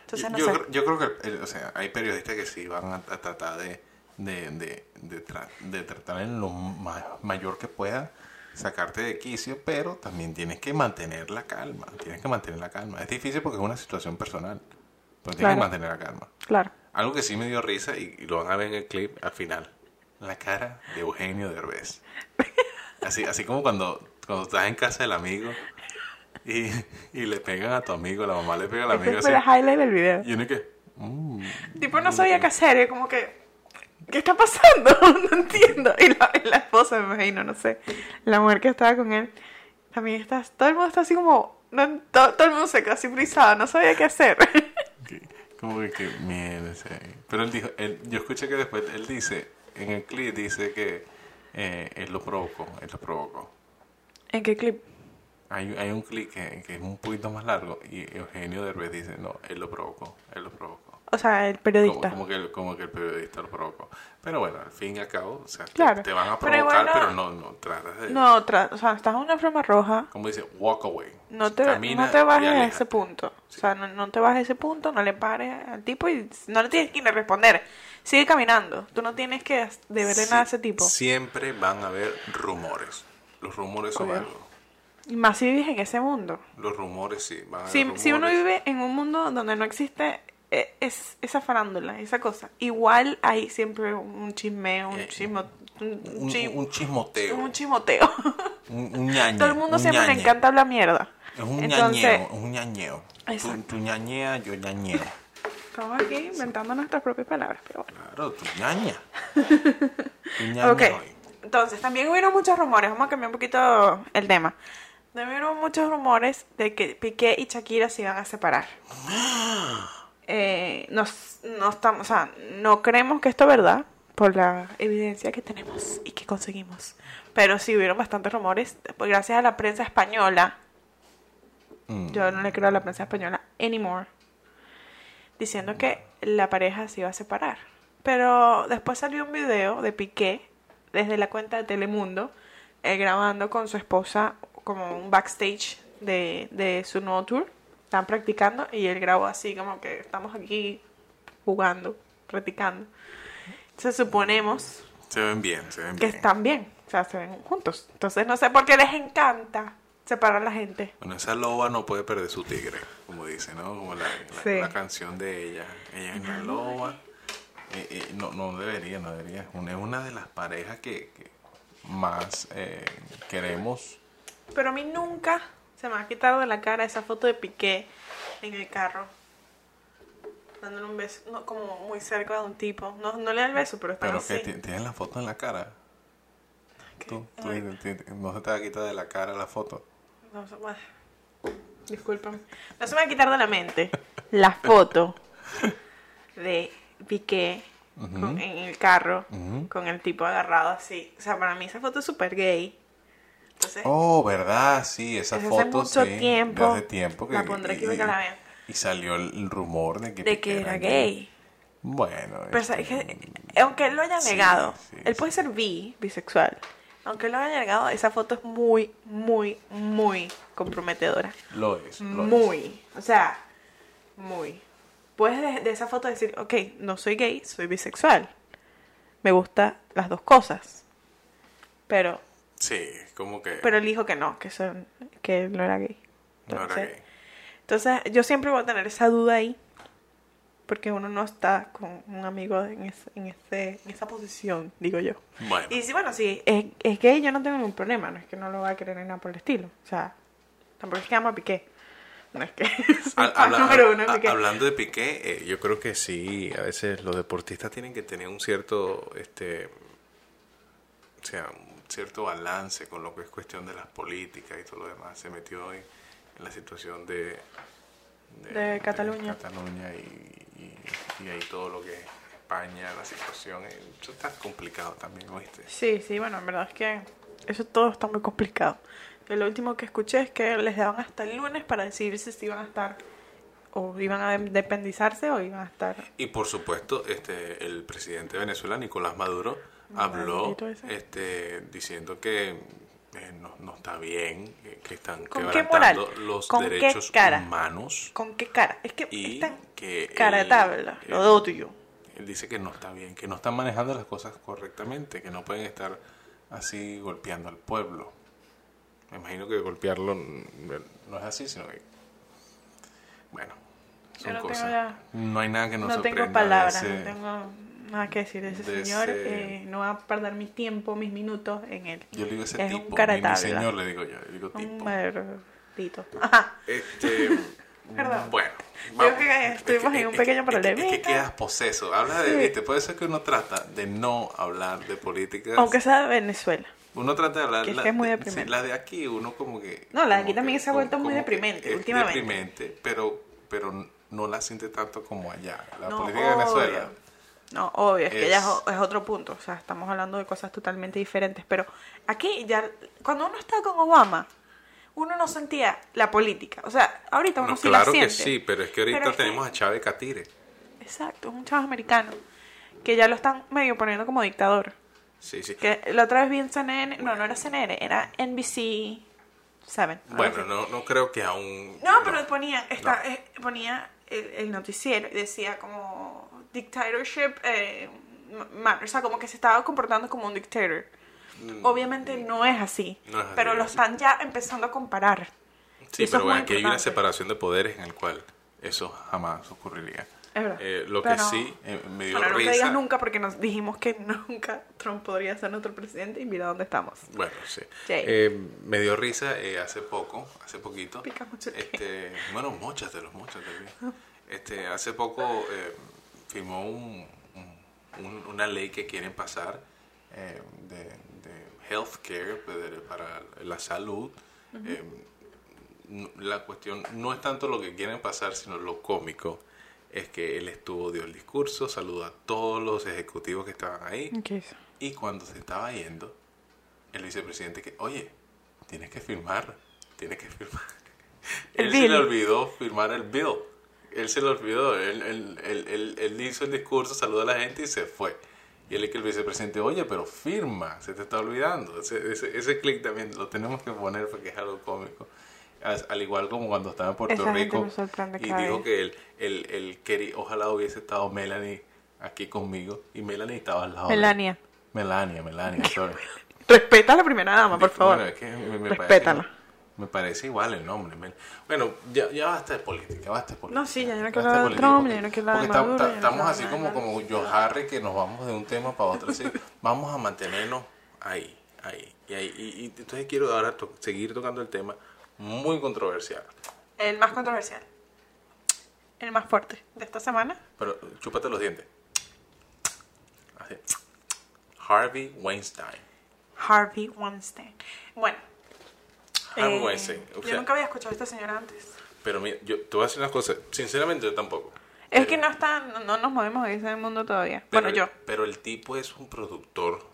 Entonces, no yo, sé. creo, yo creo que, el- o sea, hay periodistas que sí van a, a tratar de, de, de, de, tra- de tratar en lo ma- mayor que pueda sacarte de quicio, pero también tienes que mantener la calma. Tienes que mantener la calma. Es difícil porque es una situación personal, pero tienes Claro. que mantener la calma. Claro. Algo que sí me dio risa y, y lo van a ver en el clip al final. La cara de Eugenio Derbez. Así, así como cuando, cuando estás en casa del amigo y, y le pegan a tu amigo, la mamá le pega al amigo Este así. fue el highlight del video. Y uno que... mm, Tipo, no sabía qué hacer, como que, ¿qué está pasando? (laughs) No entiendo. Y la, esposa, me imagino, no sé, la mujer que estaba con él, también está, todo el mundo está así como, no, todo, todo el mundo se quedó así frisado, no sabía qué hacer. (laughs) como que, que mierda. Pero él dijo, él, yo escuché que después él dice, en el clip dice que eh, él lo provocó, él lo provocó. ¿En qué clip? Hay, hay un clip que, que es un poquito más largo y Eugenio Derbez dice, no, él lo provocó, él lo provocó. O sea, el periodista. como que el, como que el periodista lo provocó. Pero bueno, al fin y al cabo, o sea, te- Claro. te, van a provocar, pero no- no, tratas de... No, tra- o sea, estás en una forma roja. Como dice, walk away. No te, Camina no te bajes a ese punto. O sea, no, no te bajes a ese punto, no le pares al tipo y no le tienes que responder. Sigue caminando. Tú no tienes que deberle nada a ese tipo. Siempre van a haber rumores. Los rumores son Obvio. algo. Y más si vives en ese mundo. Los rumores sí, van a Si, rumores. si uno vive en un mundo donde no existe es, esa farándula, esa cosa, igual hay siempre un chismeo, un Eh, chismo, un, un, un chismoteo. un chimoteo. (laughs) Un, ñañe, Todo el mundo un siempre le encanta hablar mierda. Es un Entonces, ñañeo, es un ñañeo. Tú, tú ñañea, yo ñañeo. estamos aquí inventando nuestras propias palabras, pero bueno. Claro, tú ñaña. Tú (laughs) ñaña hoy. entonces también hubieron muchos rumores, vamos a cambiar un poquito el tema. También hubieron muchos rumores de que Piqué y Shakira se iban a separar. (gasps) Eh, nos, no estamos, o sea, no creemos que esto es verdad por la evidencia que tenemos y que conseguimos. Pero sí hubieron bastantes rumores, pues, gracias a la prensa española. Mm. Yo no le creo a la prensa española anymore. Diciendo que la pareja se iba a separar. Pero después salió un video de Piqué desde la cuenta de Telemundo eh, grabando con su esposa como un backstage de, de su nuevo tour. Están practicando y él grabó así como que estamos aquí jugando, practicando. Entonces suponemos Se ven bien, se ven que están bien, o sea, se ven juntos. Entonces no sé por qué les encanta separar a la gente. Bueno, esa loba no puede perder su tigre, como dice, ¿no? Como la, la- Sí. la canción de ella. Ella es una loba. Eh, eh, no, no debería, no debería. Una- Es una de las parejas que, que más eh, queremos. Pero a mí nunca se me ha quitado de la cara esa foto de Piqué en el carro. Dándole un beso, no, como muy cerca de un tipo. No, no le da el beso, pero está Pero así. que ti- tienes la foto en la cara. Tú, no se te va a quitar de la cara la foto. no se- bueno, discúlpame. No se me va a quitar de la mente la (laughs) foto de Piqué con- en el carro con el tipo agarrado así. O sea, para mí esa foto es súper gay. Entonces, Oh, ¿verdad? Sí, esa Desde hace foto mucho sí, tiempo. hace tiempo que, La pondré aquí y, para que la vean. y salió el, rumor de que, de que era gay. Bueno, Pero este, aunque él lo haya negado, sí, él puede ser bi, bisexual. Aunque él lo haya negado, esa foto es muy, muy, muy comprometedora. lo es. Lo es. Muy. O sea, muy. Puedes de, de esa foto decir, ok, no soy gay, soy bisexual. Me gustan las dos cosas. Pero, Sí, como que pero él dijo que no, que, son, que no era gay. no era Entonces, gay. entonces, yo siempre voy a tener esa duda ahí. Porque uno no está con un amigo en, ese- en, ese, en esa posición, digo yo. Bueno, Y si, bueno, si es, es gay, yo no tengo ningún problema. No es que no lo va a querer ni nada por el estilo. O sea, tampoco es que ama a Piqué. No es que (laughs) habla- número uno Piqué. hablando de Piqué, eh, yo creo que sí, a veces los deportistas tienen que tener un cierto, este, o sea, cierto balance con lo que es cuestión de las políticas y todo lo demás. Se metió hoy en la situación de, De Cataluña. Cataluña y, y, y ahí todo lo que es España, la situación, eh, eso está complicado también, ¿oíste? Sí, sí, bueno, en verdad es que eso todo está muy complicado. Lo último que escuché es que les daban hasta el lunes para decidirse si iban a estar o iban a independizarse o iban a estar Y por supuesto, este, el presidente de Venezuela, Nicolás Maduro, habló este, diciendo que eh, no, no está bien, eh, que están ¿Con qué quebrantando los ¿Con qué derechos cara? humanos. ¿Con qué cara? Es que Y están que cara de tabla, lo él- de odio. Él dice que no está bien, que no están manejando las cosas correctamente, que no pueden estar así golpeando al pueblo. Me imagino que golpearlo no es así, sino que... Bueno, son no tengo cosas. No hay nada que nos No sorprenda tengo palabras, ese- no tengo nada que decir de ese de señor. ese- eh, no voy a perder mi tiempo, mis minutos en él. Yo le digo ese es tipo, un de mi señor le digo yo, le digo Un tipo. maldito. Ajá. (laughs) Este, (laughs) Perdón. bueno. Que estuvimos en un pequeño es que- problemita. Es que quedas poseso. Habla de, viste, puede ser que uno trata de no hablar de política. Aunque sea de Venezuela. Uno trata de hablar Que es la, que es muy de- deprimente. sí, la de aquí, uno como que. No, la de aquí también que- se ha vuelto muy deprimente es últimamente. deprimente, pero, pero no la siente tanto como allá. La No, política de Venezuela. No, obvio, es que ya es, otro punto. O sea, estamos hablando de cosas totalmente diferentes. Pero aquí ya, cuando uno está con Obama, uno no sentía la política. O sea, ahorita uno No, sí claro la que siente. sí, pero es que ahorita Pero es que- tenemos a Chávez Catire. Exacto, es un chavo americano. Que ya lo están medio poniendo como dictador. Sí, sí. Que la otra vez vi en CNN. No, no era CNN, era NBC 7. Bueno, no, no creo que aún... No, pero ponía, esta, eh, ponía el, el noticiero y decía como dictatorship, eh, o sea, como que se estaba comportando como un dictator. Obviamente no es así, Mm. No es así, pero lo están ya empezando a comparar. Sí, pero bueno, aquí hay una importante. separación de poderes en el cual eso jamás ocurriría. Es verdad. Eh, lo que Pero- sí eh, me dio Bueno, no risa... digas nunca porque nos dijimos que (laughs) nunca Trump podría ser nuestro presidente y mira dónde estamos. Bueno, sí. Eh, me dio risa eh, hace poco, hace poquito. Pica mucho. Este, bueno, móchatelos, móchatelos. Este, hace poco eh, firmó un, un- un- una ley que quieren pasar eh, de, de healthcare pues, para la salud. Eh, la cuestión no es tanto lo que quieren pasar, sino lo cómico. Es que él estuvo, dio el discurso, saludó a todos los ejecutivos que estaban ahí. Y cuando se estaba yendo, el vicepresidente que, oye, tienes que firmar, tienes que firmar. El él se bill. le olvidó firmar el bill. Él se lo olvidó. Él, él, él, él- él hizo el discurso, saludó a la gente y se fue. Y él es que el vicepresidente, oye, pero firma, se te está olvidando. Ese, ese, ese clic también lo tenemos que poner porque es algo cómico. As- Al igual como cuando estaba en Puerto Esa Rico y dijo que él, él, él quería, ojalá hubiese estado Melanie aquí conmigo y Melanie estaba al lado. de él. Melania. Melania, Melania, (laughs) sorry. Respeta a la primera dama, por favor. Bueno, es que me, me Respétala. Parece, me parece igual el nombre. Mel. Bueno, ya, ya basta de política, basta de política. No, sí, ya yo no quiero hablar de Trump, ya no quiero hablar de Maduro, Estamos así como, como Joe Harry que nos vamos de un tema para otro. Así, (laughs) vamos a mantenernos ahí, ahí, y ahí. Y, y entonces quiero ahora to- seguir tocando el tema muy controversial. El más controversial. El más fuerte de esta semana. Pero chúpate los dientes. Así. Harvey Weinstein. Harvey Weinstein. Bueno. Eh. O yo nunca había escuchado a esta señora antes. Pero mira, yo te voy a decir una cosa. Sinceramente, yo tampoco. Es Pero- que no está, no, no nos movemos en ese mundo todavía. bueno, el- yo. Pero el tipo es un productor.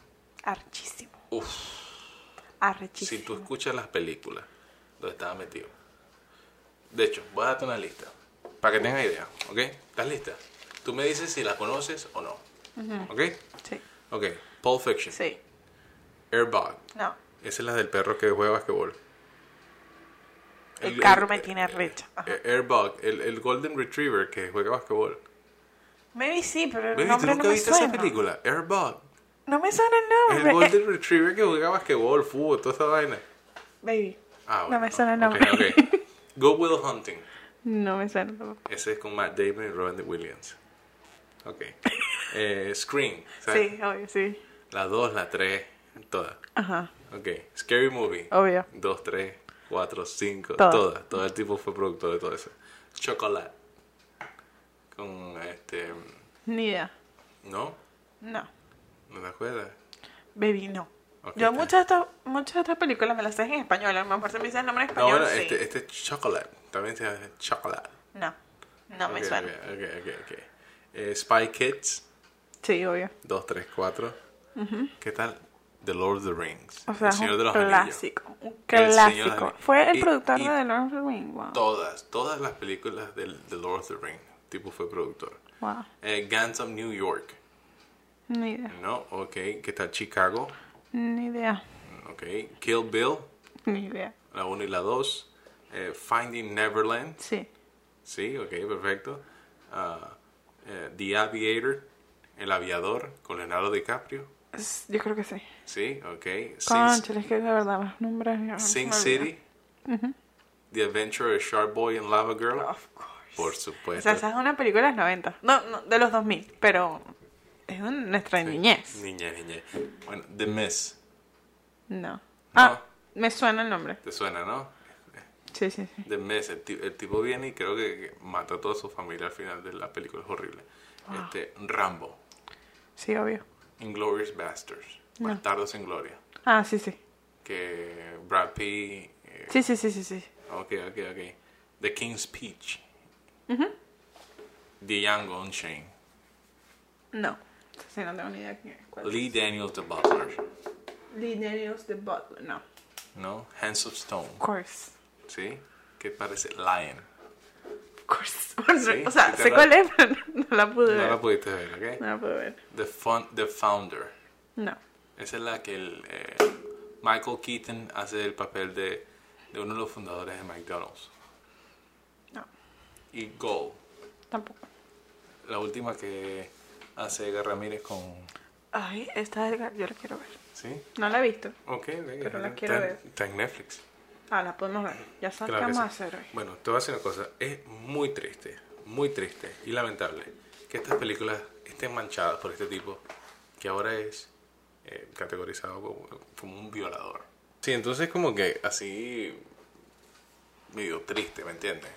Archísimo. Uf, si Arrechísimo. tú escuchas las películas donde estaba metido. De hecho, voy a darte una lista. Para que tengas idea, ¿ok? ¿Estás lista? Tú me dices si la conoces o no. ¿Ok? Sí. Ok. Pulp Fiction. Sí. Airbag. No. Esa es la del perro que juega basquetbol. El carro me tiene recha. Airbag, el, el Golden Retriever que juega basquetbol. Maybe sí, pero el ¿tú nombre nunca no me viste suena. esa película? Airbag. No me suena el El nombre. Golden Retriever que juega basquetbol, fútbol, toda esa vaina. Baby. Ah, No me suena el nombre. ok. (laughs) Go Will Hunting. No me suena tampoco. Ese es con Matt Damon y Robin Williams. Ok. (laughs) Eh, Scream. ¿sabes? Sí, obvio, sí. La 2, la 3, todas. Ajá. Ok. Scary Movie. Obvio. 2, 3, 4, 5, Todas. todas. Todo el tipo fue productor de todo eso. Chocolate. Con este. Ni idea. ¿No? No. ¿No te acuerdas? Baby, no. Yo muchas de, estas, muchas de estas películas me las sé en español. A lo mejor se me dice el nombre en No, español. bueno, sí. este, este es Chocolate. También se llama Chocolate. No. No me Ok, suena. Ok, ok, ok. ok. Eh, Spy Kids. Sí, obvio. 2, 3, 4. ¿Qué tal? The Lord of the Rings. O sea, el es Señor un de los Anillos. clásico. Un El Señor de los clásico. Anillos. Fue el Y- productor y de The Lord of the Rings. Wow. Todas, todas las películas del The Lord of the Rings. Tipo fue productor. Wow. Eh, Guns of New York. Ni idea. ¿No? Ok. ¿Qué tal? Chicago. Ni idea. Ok. Kill Bill. Ni idea. La 1 y la 2. Eh, Finding Neverland. Sí. Sí, ok, perfecto. Ah, eh, The Aviator. El aviador con Leonardo DiCaprio. Yo creo que sí. Sí, ok. Sin, Concha, es que de verdad los nombres. ya se Sin me olvidan. City. The Adventure of Shark Boy and Lava Girl. Of course. Por O supuesto. sea, esa es una película de los 90. No, no, de los 2000. Pero es de nuestra Sí. niñez. Niñez, niñez. Bueno, The Miss. No. Ah, me suena el nombre. ¿Te suena, no? Sí, sí, sí. The Miss. El, el tipo viene y creo que, que mata a toda su familia al final de la película. Es horrible. Este, Rambo. Sí, obvio. Inglorious Bastards. No. Bastardos sin Gloria. Ah, sí, sí. Que Brad Pitt. eh, Sí, sí, sí, sí, sí. Ok, ok, ok. The King's Speech. The Young Unchained. No. Sí, no tengo ni idea es. ¿Cuál es? Lee Daniels The Butler. Lee Daniels, The Butler. No. ¿No? Hands of Stone. Of course. ¿Sí? ¿Qué parece? Lion. Course. (laughs) Sí, o sea, sé cuál es, pero no la pude No ver. la pudiste ver, ¿ok? No la pude ver. The, Fun- The Founder. No. Esa es la que el, eh, Michael Keaton hace el papel de, de uno de los fundadores de McDonald's. No. Y Goal, Tampoco. la última que hace Edgar Ramírez con... Ay, esta es yo la quiero ver. ¿Sí? No la he visto. Ok, venga, Pero la quiero ver. está en Netflix. Ah, la podemos ver. Ya sabes Claro qué vamos sí. a hacer hoy. Bueno, te voy a decir una cosa. Es muy triste, muy triste y lamentable que estas películas estén manchadas por este tipo que ahora es eh, categorizado como, como un violador. Sí, entonces como que así medio triste, ¿me entiendes?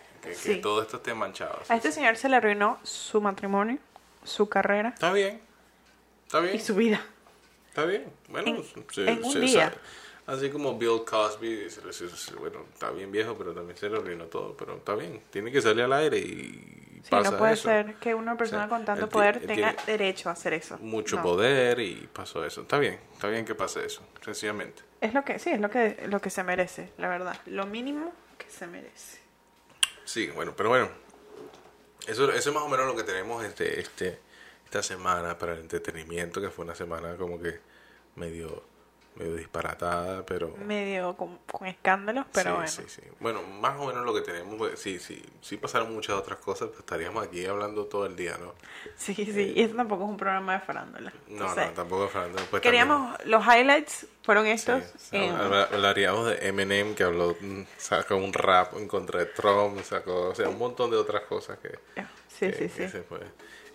Que, todo esto esté manchado. A este señor se le arruinó su matrimonio, su carrera Está bien, está bien, y su vida. está bien. Bueno, En- se- en un se- día. se- Así como Bill Cosby, bueno, está bien viejo, pero también se le arruinó todo, pero está bien, tiene que salir al aire y Sí, pasa no puede eso. ser que una persona O sea, con tanto poder tenga derecho a hacer eso. mucho No. poder y pasó eso. Está bien, está bien que pase eso, sencillamente. Es lo que, sí, es lo que, lo que se merece, la verdad. Lo mínimo que se merece. Sí, bueno, pero bueno, eso, eso es más o menos lo que tenemos este, este, esta semana para el entretenimiento, que fue una semana como que medio, medio disparatada, pero... Medio con, con escándalos, pero sí, bueno. sí, sí. Bueno, más o menos lo que tenemos, pues, sí, sí, sí pasaron muchas otras cosas, pues estaríamos aquí hablando todo el día, ¿no? Sí, sí, y esto tampoco es un programa de farándula. No, Entonces, no, tampoco Fernando. Pues, Queríamos, los highlights fueron estos. sí, eh, habla- Hablaríamos de Eminem que habló, mm, sacó un rap en contra de Trump, sacó, o sea, un montón de otras cosas que, sí, que- sí, que sí. se fue.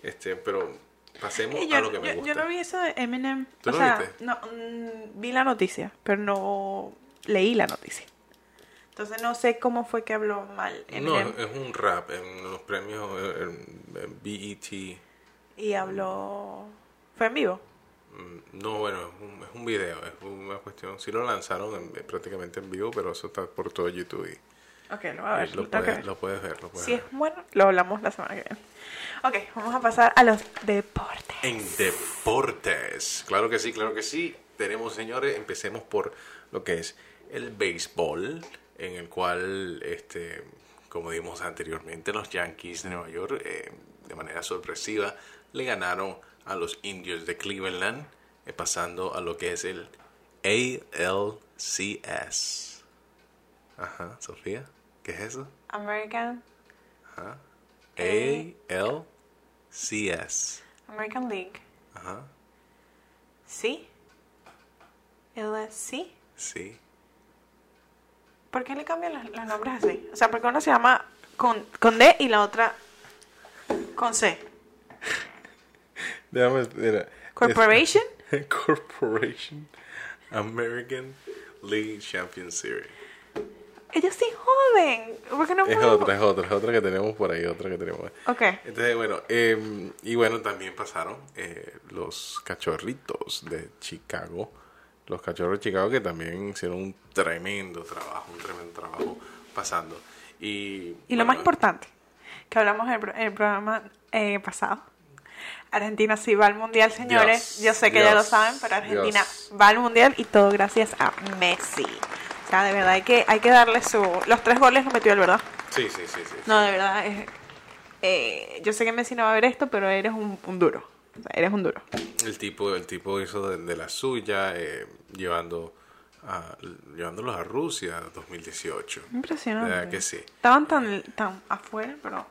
Este, pero pasemos Y yo, a lo que me yo- gusta. yo no vi eso de Eminem. ¿Tú o no sea, viste? no, mm, vi la noticia, pero no leí la noticia. Entonces no sé cómo fue que habló mal No, Eminem. es un rap en los premios eh, en- en BET. Y habló... ¿Fue en vivo? Mm, No, bueno, es un, es un video, es una cuestión. Sí lo lanzaron en- prácticamente en vivo, pero eso está por todo YouTube y, Ok, lo voy a ver. lo, puedes, ver. lo puedes ver. Lo puedes Si ver. es bueno, lo hablamos la semana que viene. Ok, vamos a pasar a los deportes. En deportes. Claro que sí, claro que sí. Tenemos, señores, empecemos por lo que es el béisbol, en el cual, este, como dijimos anteriormente, los Yankees de Nueva York, eh, de manera sorpresiva, le ganaron a los indios de Cleveland, eh, pasando a lo que es el ALCS. Ajá, Sofía, ¿qué es eso? American, Ajá. Eh. ALCS. American League. Ajá, ¿Sí? ¿LSC? sí. ¿Por qué le cambian los, los nombres así? O sea, porque una se llama con, con D y la otra con C. Déjame, mira. Corporation. (laughs) Corporation American League Champion Series. Ellos sí joden. ¿Por qué no Es otra, es otra, es otra que tenemos por ahí, otra que tenemos. Ok. Entonces, bueno, eh, y bueno, también pasaron eh, los cachorritos de Chicago. Los cachorros de Chicago que también hicieron un tremendo trabajo, un tremendo trabajo pasando. Y, Y lo bueno, más importante, que hablamos en el, el programa eh, pasado. Argentina sí va al mundial, señores. Dios, Yo sé que ya lo saben, pero Argentina Dios. va al mundial y todo gracias a Messi. O sea, de verdad hay que, hay que darle su. Los tres goles los metió él, ¿verdad? Sí, sí, sí, sí. No, de verdad. es- eh, yo sé que Messi no va a ver esto, pero eres un, un duro. O sea, eres un duro. El tipo, el tipo hizo de, de la suya, eh, llevando a, llevándolos a Rusia 2018. Impresionante. De verdad que sí. Estaban tan, tan afuera, pero.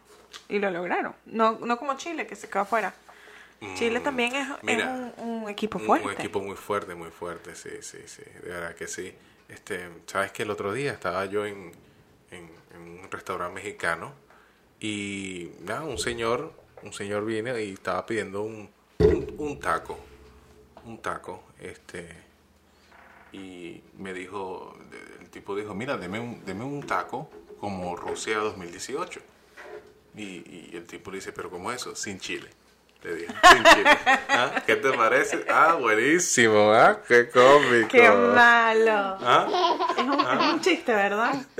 Y lo lograron. No, no como Chile, que se quedó afuera. Chile también es, es un, un equipo Un- fuerte. Un, equipo muy fuerte, muy fuerte, sí, sí, sí. De verdad que sí. Este, sabes que el otro día estaba yo en, en, un restaurante mexicano y nada, un señor, un señor viene y estaba pidiendo un, un, un taco, un taco, este, y me dijo, el tipo dijo, mira, deme un, deme un taco como Rusia 2018. Y, y el tipo le dice, pero ¿cómo eso? Sin chile. Le dije. ¿Ah? ¿Qué te parece? Ah, buenísimo, ¿ah? Qué cómico. ¡Qué malo! ¿Ah? Es un, es un chiste, ¿verdad? (laughs)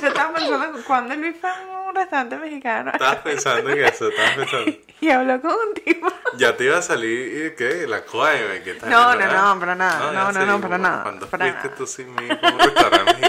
Yo estaba pensando cuando Luis fue a un restaurante mexicano Estabas pensando en eso, estabas pensando. (laughs) y habló con un tipo. Ya te iba a salir, ¿qué? La coima, ¿qué tal? No, no, no, para nada. No, no, no, para nada, Cuando fuiste tú sin mí a un restaurante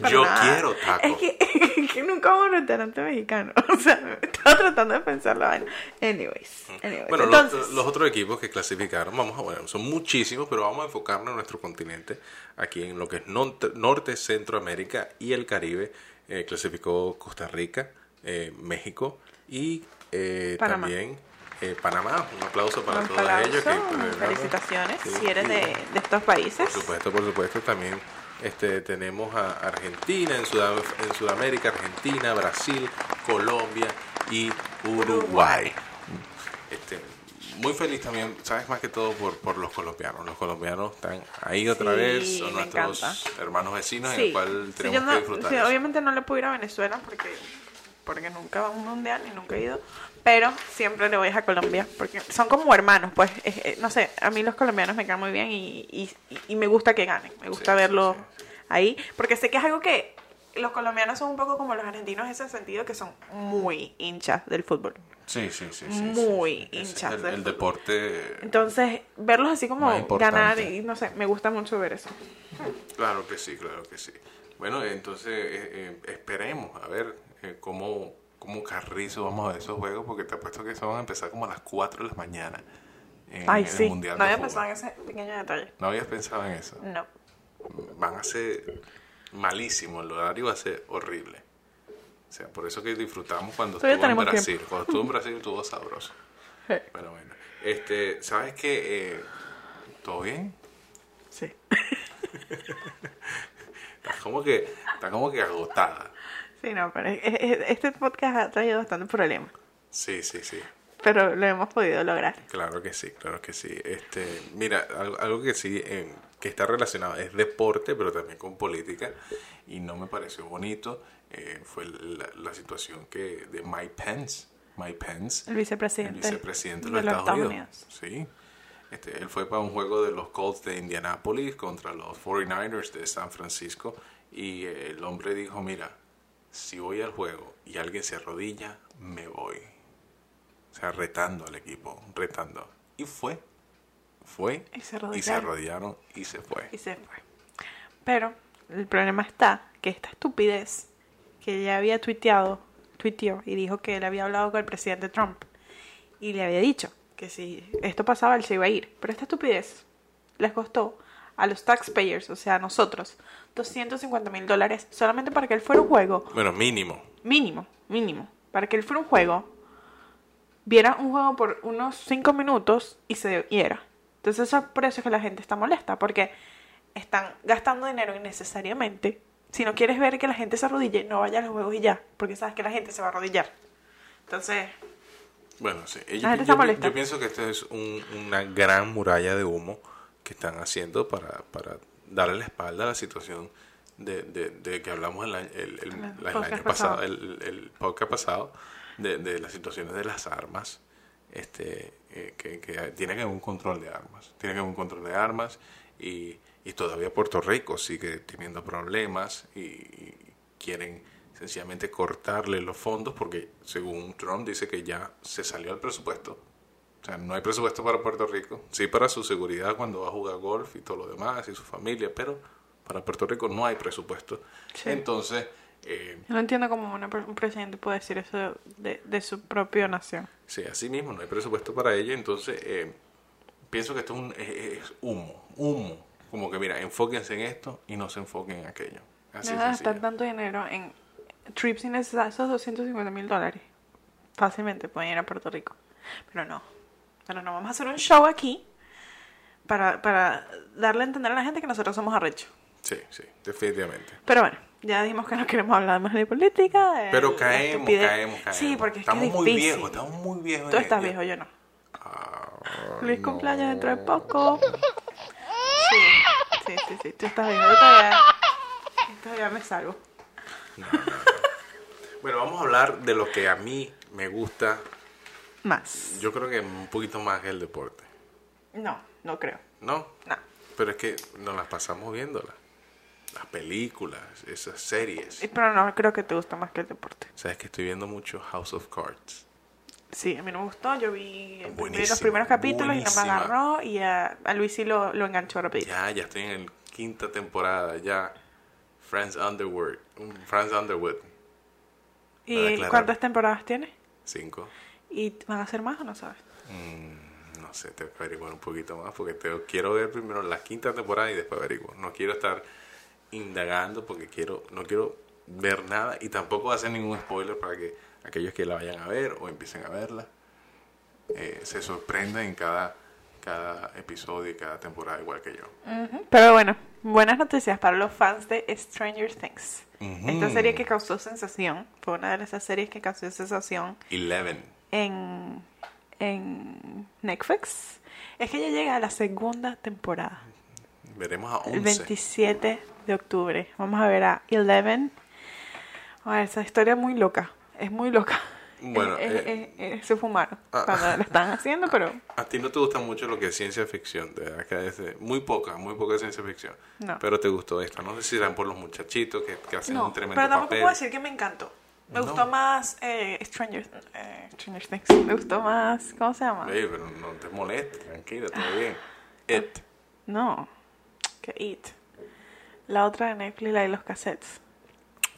Para Yo nada. quiero tacos. Es que, (laughs) es que nunca a un restaurante mexicano. (laughs) O sea, estaba tratando de pensar la vaina. Anyways. anyways. Bueno, Entonces, los, los otros equipos que clasificaron, vamos a bueno, son muchísimos, pero vamos a enfocarnos en nuestro continente, aquí en lo que es norte, norte Centroamérica y el Caribe. Eh, clasificó Costa Rica, eh, México y eh, también eh, Panamá. Un aplauso para un todos aplauso, ellos. Que, pues, felicitaciones Sí, si eres de, de estos países. Por supuesto, por supuesto, también este, tenemos a Argentina, en, Sudam- en Sudamérica, Argentina, Brasil, Colombia y Uruguay. Este, muy feliz también, sabes más que todo por, por los colombianos. Los colombianos están ahí otra Sí, vez, son nuestros encanta. hermanos vecinos en Sí. el cual Sí, tenemos no- que disfrutar. sí, obviamente no le puedo ir a Venezuela porque porque nunca va a un mundial y nunca he ido, pero siempre le voy a Colombia porque son como hermanos, pues es- eh, no sé, a mí los colombianos me caen muy bien y, y, y me gusta que ganen, me gusta Sí, sí, verlos sí, ahí, porque sé que es algo que los colombianos son un poco como los argentinos en ese sentido que son muy hinchas del fútbol. Sí, sí, sí. sí, muy sí. Es hinchas El, del el deporte, Entonces, verlos así como ganar y no sé, me gusta mucho ver eso. Claro que sí, claro que sí. Bueno, entonces eh, eh, esperemos a ver eh, cómo, cómo carrizo vamos a ver esos juegos, porque te apuesto que eso van a empezar como a las 4 de la mañana en, Ay, en sí, el Mundial no había Fútbol. pensado en ese pequeño detalle. ¿No habías pensado en eso? No. Van a ser malísimo, el horario va a ser horrible. O sea, por eso que disfrutamos cuando Todavía estuvo en Brasil. Cuando estuvo en Brasil estuvo sabroso. (laughs) Bueno, bueno. Este, ¿sabes qué? Eh, ¿Todo bien? Sí. (laughs) Estás como que, estás como que agotada. Sí, no, pero es- es- este podcast ha traído bastante problemas. Sí, sí, sí. Pero lo hemos podido lograr. Claro que sí, claro que sí. Este, mira, algo, algo que sí, eh, que está relacionado, es deporte, pero también con política, y no me pareció bonito, eh, fue la, la situación que de Mike Pence. Mike Pence, El vicepresidente, el vicepresidente de los, Estados, Unidos. Sí. Este, él fue para un juego de los Colts de Indianapolis contra los 49ers de San Francisco, y eh, el hombre dijo, mira, si voy al juego y alguien se arrodilla, me voy. O sea, retando al equipo, retando. Y fue. Fue. Y se y se arrodillaron. y se fue. Y se fue. Pero el problema está que esta estupidez que ya había tuiteado, tuiteó y dijo que él había hablado con el presidente Trump y le había dicho que si esto pasaba él se iba a ir. Pero esta estupidez les costó a los taxpayers, o sea, a nosotros, 250 mil dólares solamente para que él fuera un juego Bueno, mínimo. mínimo, mínimo, para que él fuera un juego, viera un juego por unos 5 minutos y se yera. Entonces eso es por eso es que la gente está molesta, porque están gastando dinero innecesariamente. Si no quieres ver que la gente se arrodille, no vaya a los juegos y ya, porque sabes que la gente se va a arrodillar. Entonces, Bueno, sí. Yo, La gente yo- está molesta. yo pienso que esto es un- una gran muralla de humo que están haciendo para, para darle la espalda a la situación de, de, de que hablamos el, año- el, año pasado. el podcast pasado, de, de las situaciones de las armas. Este, eh, que, que tiene que haber un control de armas. Tiene que haber un control de armas y, y todavía Puerto Rico sigue teniendo problemas y, y quieren sencillamente cortarle los fondos porque según Trump dice que ya se salió el presupuesto. O sea, no hay presupuesto para Puerto Rico. Sí para su seguridad cuando va a jugar golf y todo lo demás y su familia, pero para Puerto Rico no hay presupuesto. Sí. Entonces, eh, yo no entiendo cómo una un presidente puede decir eso de, de su propia nación. Sí, así mismo, no hay presupuesto para ello, entonces eh, pienso que esto es, un, es, humo, humo. Como que mira, enfóquense en esto y no se enfoquen en aquello. Así No de van a gastar tanto dinero en trips innecesarios, esos 250 mil dólares. Fácilmente pueden ir a Puerto Rico. Pero no. Pero no, vamos a hacer un show aquí para, para darle a entender a la gente que nosotros somos arrechos. Sí, sí, definitivamente. Pero bueno, ya dijimos que no queremos hablar más de política. de Pero caemos, caemos, caemos. Sí, porque es que estamos es muy difícil. viejos, estamos muy viejos. Tú estás ello. viejo, yo no. Ah, no. cumpleaños dentro de poco. Sí, sí, sí, sí. Tú estás viejo. Yo todavía, todavía me salvo. Bueno, vamos a hablar de lo que a mí me gusta. Más. Yo creo que un poquito más el deporte. No, no creo. ¿No? No. Pero es que nos las pasamos viéndolas. Las películas, esas series. Pero no creo que te gusta más que el deporte. Sabes que estoy viendo mucho House of Cards. Sí, a mí no me gustó. Yo vi, los primeros capítulos y no me agarró. Y a, a Luis sí lo, lo enganchó rapidito. Ya, ya estoy en el quinta temporada, ya. Franz Underwood. Franz Underwood. ¿Y cuántas temporadas tiene? Cinco. ¿Y van a ser más o no sabes? Mm, no sé, te averiguar un poquito más porque te, quiero ver primero la quinta temporada y después averiguo. No quiero estar indagando porque quiero no quiero ver nada y tampoco hacer ningún spoiler para que aquellos que la vayan a ver o empiecen a verla eh, se sorprendan en cada, cada episodio y cada temporada igual que yo. Pero bueno, buenas noticias para los fans de Stranger Things. Esta serie que causó sensación, fue una de esas series que causó sensación Eleven. en, en Netflix. Es que ya llega a la segunda temporada, Veremos a el 11. 27 de octubre. Vamos a ver a Eleven. A ver, esa historia es muy loca, es muy loca. Bueno, Eh, se fumaron ah. cuando lo están haciendo, pero A ti no te gusta mucho lo que es ciencia ficción, de verdad que es de- muy poca, muy poca ciencia ficción. No. Pero te gustó esta, no sé si serán por los muchachitos que, que hacen No, un tremendo pero tampoco papel. puedo decir que me encantó. Me No. gustó más eh, Stranger, eh, Stranger Things. Me gustó más, ¿cómo se llama? Ey, pero no te molestes, tranquila, todo (gasps) bien. It. No, que It. La otra de Netflix, la de los cassettes.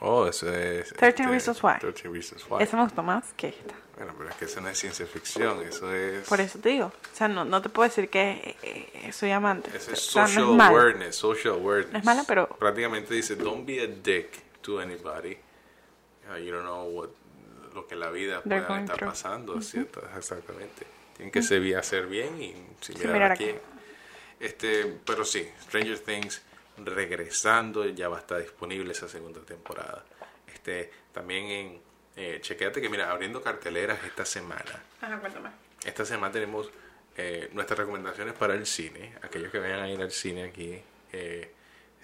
Oh, eso es... 13 Reasons Why. 13 Reasons Why. Esa me gustó más que esta. Bueno, pero es que eso no es ciencia ficción, eso es... Por eso te digo. O sea, no, no te puedo decir que eh, soy amante. Eso es O sea, no social mala. awareness, social awareness. No es mala, pero- Prácticamente dice, don't be a dick to anybody. Uh, you don't know what, lo que la vida going estar through. pasando, ¿cierto? Exactamente. Tienen que ser bien- hacer bien y sin mirar, mirar a quién. Este, pero sí, Stranger Things regresando, ya va a estar disponible esa segunda temporada. Este, también en, eh, chequéate que mira, abriendo carteleras esta semana. Ajá, cuéntame. Esta semana tenemos eh, nuestras recomendaciones para el cine. Aquellos que vayan a ir al cine aquí, eh,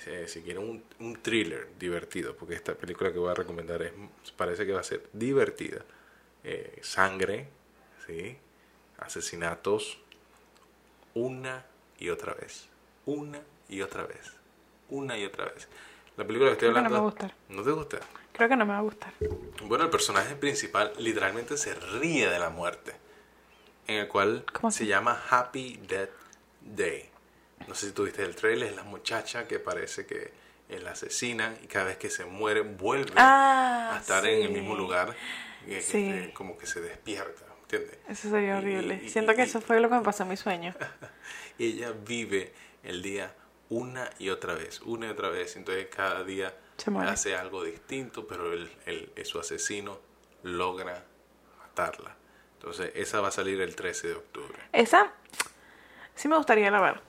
eh, si quieren un, un thriller divertido, porque esta película que voy a recomendar es, parece que va a ser divertida. Eh, sangre, ¿sí? asesinatos, una y otra vez. Una y otra vez. Una y otra vez. La película que estoy Creo que no hablando... me va a gustar. ¿No te gusta? Creo que no me va a gustar. Bueno, el personaje principal literalmente se ríe de la muerte, en el cual ¿Cómo se llama Happy Death Day. No sé si tuviste el trailer, es la muchacha que parece que la asesinan y cada vez que se muere vuelve Ah, a estar en el mismo lugar, y, Sí. este, como que se despierta, ¿entiendes? Eso sería horrible. y- Siento que eso fue lo que me pasó en mi sueño. y (laughs) ella vive el día una y otra vez, una y otra vez. Entonces cada día hace algo distinto, pero el, el- su asesino logra matarla. Entonces esa va a salir el 13 de octubre. Esa sí me gustaría ir a ver.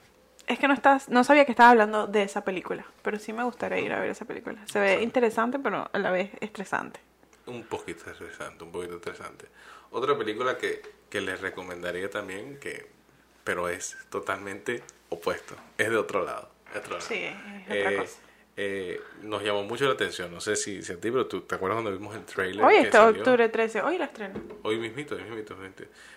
Es que no estás, no sabía que estabas hablando de esa película, pero sí me gustaría ir a ver esa película. Se ve interesante, pero a la vez estresante. Un poquito interesante, un poquito interesante. Otra película que, que les recomendaría también, que pero es totalmente opuesto, es de otro lado. Sí, es otra cosa. eh, nos llamó mucho la atención, no sé si, si a ti, pero tú te acuerdas cuando vimos el trailer. Hoy está octubre 13, hoy la estreno. Hoy mismito, hoy mismito.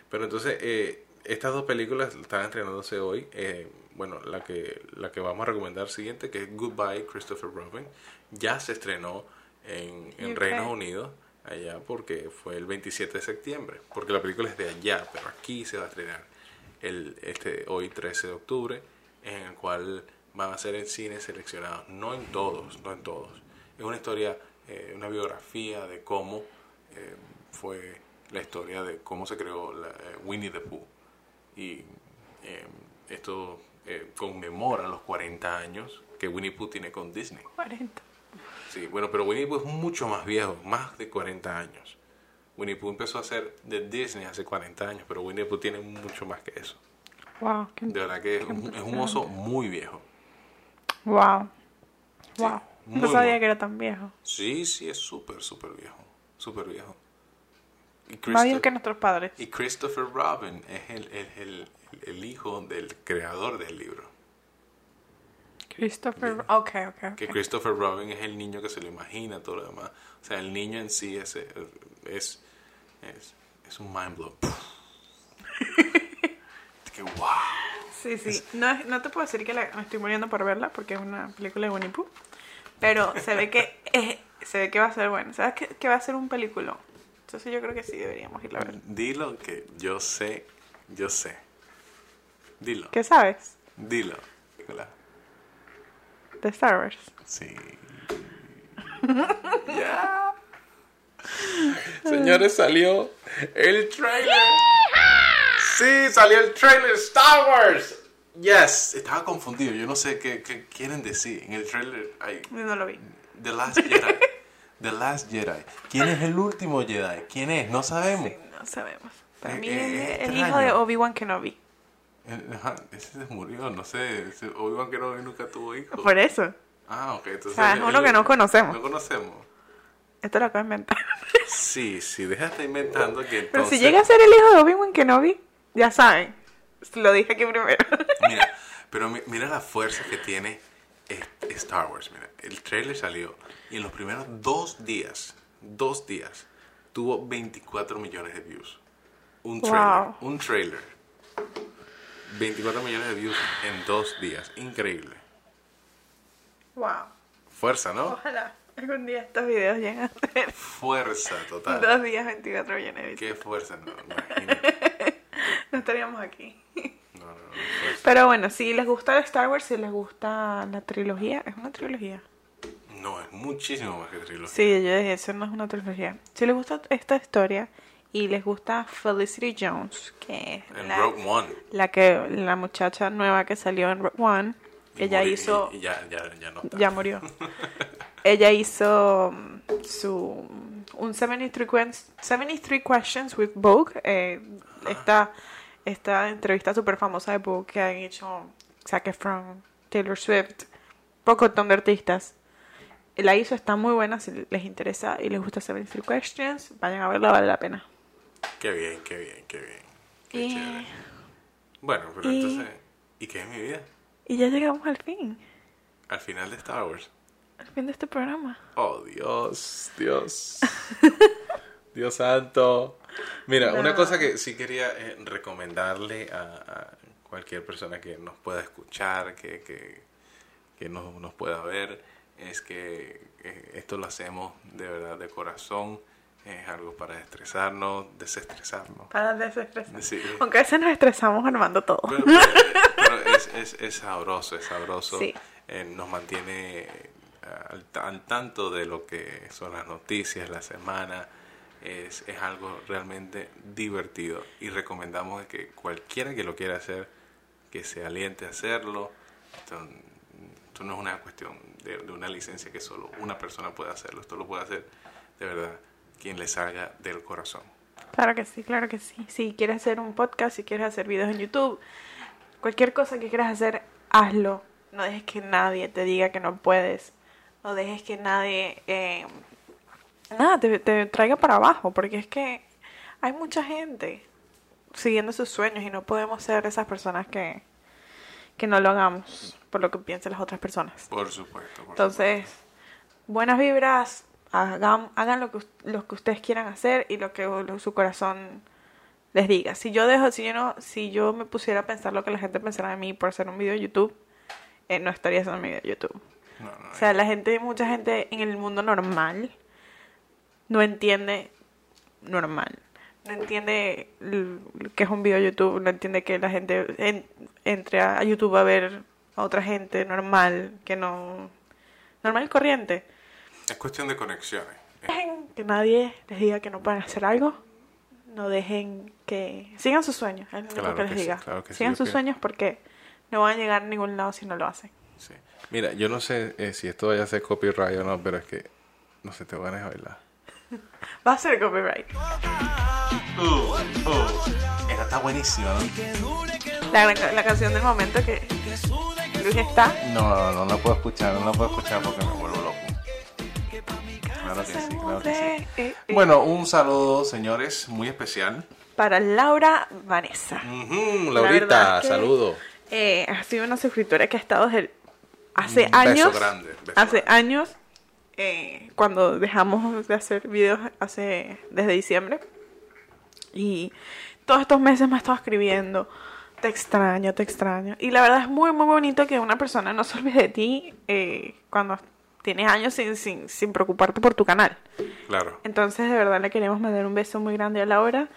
Pero entonces, eh, estas dos películas están estrenándose hoy. Eh, bueno, la que, la que vamos a recomendar siguiente, que es Goodbye Christopher Robin, ya se estrenó en, en. Reino Unido, allá porque fue el 27 de septiembre, porque la película es de allá, pero aquí se va a estrenar el, este, hoy 13 de octubre, en el cual van a ser en cines seleccionados, no en todos, no en todos. Es una historia, eh, una biografía de cómo eh, fue la historia de cómo se creó la, eh, Winnie the Pooh. Y eh, esto eh, conmemora los 40 años que Winnie Pooh tiene con Disney. 40. Sí, bueno, pero Winnie Pooh es mucho más viejo, más de 40 años. Winnie Pooh empezó a ser de Disney hace 40 años, pero Winnie Pooh tiene mucho más que eso. Wow. qué- De verdad que es un, es un oso muy viejo. Wow. Wow. no sabía que era tan viejo. Sí, sí, es súper, súper viejo. Súper viejo. Y Más viejo que nuestros padres. Y Christopher Robin es el, el, el, el hijo del creador del libro. Christopher. Ok, ok, Que ok. Christopher Robin es el niño que se lo imagina, todo lo demás. O sea, el niño en sí es, es, es, es un mind blow. (laughs) que wow. Sí, sí. No, es- no te puedo decir que la- me estoy muriendo por verla porque es una película de Winnie Pooh. Pero se ve que (laughs) eh, se ve que va a ser bueno. ¿Sabes que, que va a ser un película? Entonces yo creo que sí deberíamos ir a ver. Dilo que yo sé, yo sé. Dilo, ¿Qué sabes? dilo. Nicolás. De Star Wars. Sí. (laughs) Ya. Señores, salió el trailer. Sí, salió el trailer Star Wars. Yes, estaba confundido. Yo no sé qué, qué quieren decir. En el trailer hay Yo no lo vi. The Last Jedi. The Last Jedi. ¿Quién es el último Jedi? ¿Quién es? No sabemos. No sabemos. Para Eh, mí eh, es el hijo de Obi-Wan Kenobi. Eh, ajá, ese se murió, no sé. Obi-Wan Kenobi nunca tuvo hijos. Por eso. Ah, ok. Entonces, O sea, es uno que no conocemos. No conocemos. Esto lo acabo de inventar. Sí, sí, deja de estar inventando que entonces... Pero si llega a ser el hijo de Obi-Wan Kenobi, ya saben. Lo dije aquí primero. (laughs) Mira, pero mi- mira la fuerza que tiene este- Star Wars. Mira, el trailer salió y en los primeros dos días, dos días, tuvo 24 millones de views. Un Wow. trailer, un trailer. 24 millones de views en dos días. Increíble. wow. Fuerza, ¿no? Ojalá algún día estos videos lleguen a ser Fuerza total. dos días 24 millones de visitas. Qué fuerza, no, imagínate. (laughs) (laughs) No estaríamos aquí. No, no, no, fuerza. Pero bueno, si les gusta Star Wars, si les gusta la trilogía, es una trilogía. No, es muchísimo más que trilogía. Sí, yo dije, eso no es una trilogía. Si les gusta esta historia y les gusta Felicity Jones, que es En la, Rogue One. la que la muchacha nueva que salió en Rogue One, Y ella morí- hizo y- ya, ya, ya no ya murió. (laughs) ella hizo mm, su un 73, quens- 73 questions with Vogue, eh, esta esta entrevista súper famosa de Vogue que han hecho Zac Efron, Taylor Swift, poco de artistas. La hizo, está muy buena, si les interesa y les gusta 73 questions, vayan a verla, vale la pena. Qué bien, qué bien, qué bien. Qué Y, chévere. Bueno, pero y- entonces, ¿y qué es mi vida? y ya llegamos al fin, Al final de Star Wars. al fin de este programa. Oh, Dios, Dios. (laughs) Dios santo. Mira, una cosa que sí quería eh, recomendarle a, a cualquier persona que nos pueda escuchar, que, que, que nos, nos pueda ver, es que eh, esto lo hacemos de verdad de corazón. Es algo para estresarnos, desestresarnos. Para desestresar. Sí. Aunque a veces nos estresamos armando todo. Pero, pero- pero es, es, es sabroso, es sabroso. Sí. Eh, nos mantiene al, al tanto de lo que son las noticias, la semana. Es, es algo realmente divertido y recomendamos que cualquiera que lo quiera hacer, que se aliente a hacerlo. Esto, no es una cuestión de, de una licencia que solo una persona puede hacerlo. Esto lo puede hacer de verdad quien le salga del corazón. Claro que sí, claro que sí. Si quieres hacer un podcast, si quieres hacer videos en YouTube, cualquier cosa que quieras hacer, hazlo. No dejes que nadie te diga que no puedes. No dejes que nadie eh, nada te, te traiga para abajo, porque es que hay mucha gente siguiendo sus sueños y no podemos ser esas personas que, que no lo hagamos por lo que piensen las otras personas. Por supuesto. por Entonces, buenas vibras, hagan, hagan lo, que, lo que ustedes quieran hacer y lo que lo- su corazón les diga. Si yo dejo, si yo no, si yo me pusiera a pensar lo que la gente pensara de mí por hacer un video de YouTube, eh, no estaría haciendo un video de YouTube. No, no, O sea, la gente, mucha gente en el mundo normal no entiende normal. No entiende que es un video de YouTube, no entiende que la gente en- entre a YouTube a ver a otra gente normal, que no... Normal y corriente. Es cuestión de conexiones. Dejen que nadie les diga que no pueden hacer algo. No dejen que... Sigan sus sueños, es lo Claro que que les sí, diga. claro que Sigan sus sueños porque no van a llegar a ningún lado si no lo hacen. Sí. Mira, yo no sé eh, si esto vaya a ser copyright o no, pero es que no sé, te van a bailar. (laughs) Va a ser copyright. Esta está buenísima, ¿no? La, la canción del momento que Luis está. No, no, no la puedo escuchar, no la puedo escuchar porque me vuelvo loco. Claro que sí, claro que sí. Bueno, un saludo, señores, muy especial. Para Laura Vanessa. La verdad Laurita, que- saludo. Eh, ha sido una suscriptora que ha estado desde hace Un beso años. grande, beso hace grande. años. Eh, cuando dejamos de hacer videos hace desde diciembre. Y todos estos meses me ha estado escribiendo. Te extraño, te extraño. Y la verdad es muy, muy bonito que una persona no se olvide de ti eh, cuando tienes años sin, sin, sin preocuparte por tu canal. Claro. Entonces, de verdad, le queremos mandar un beso muy grande a Laura.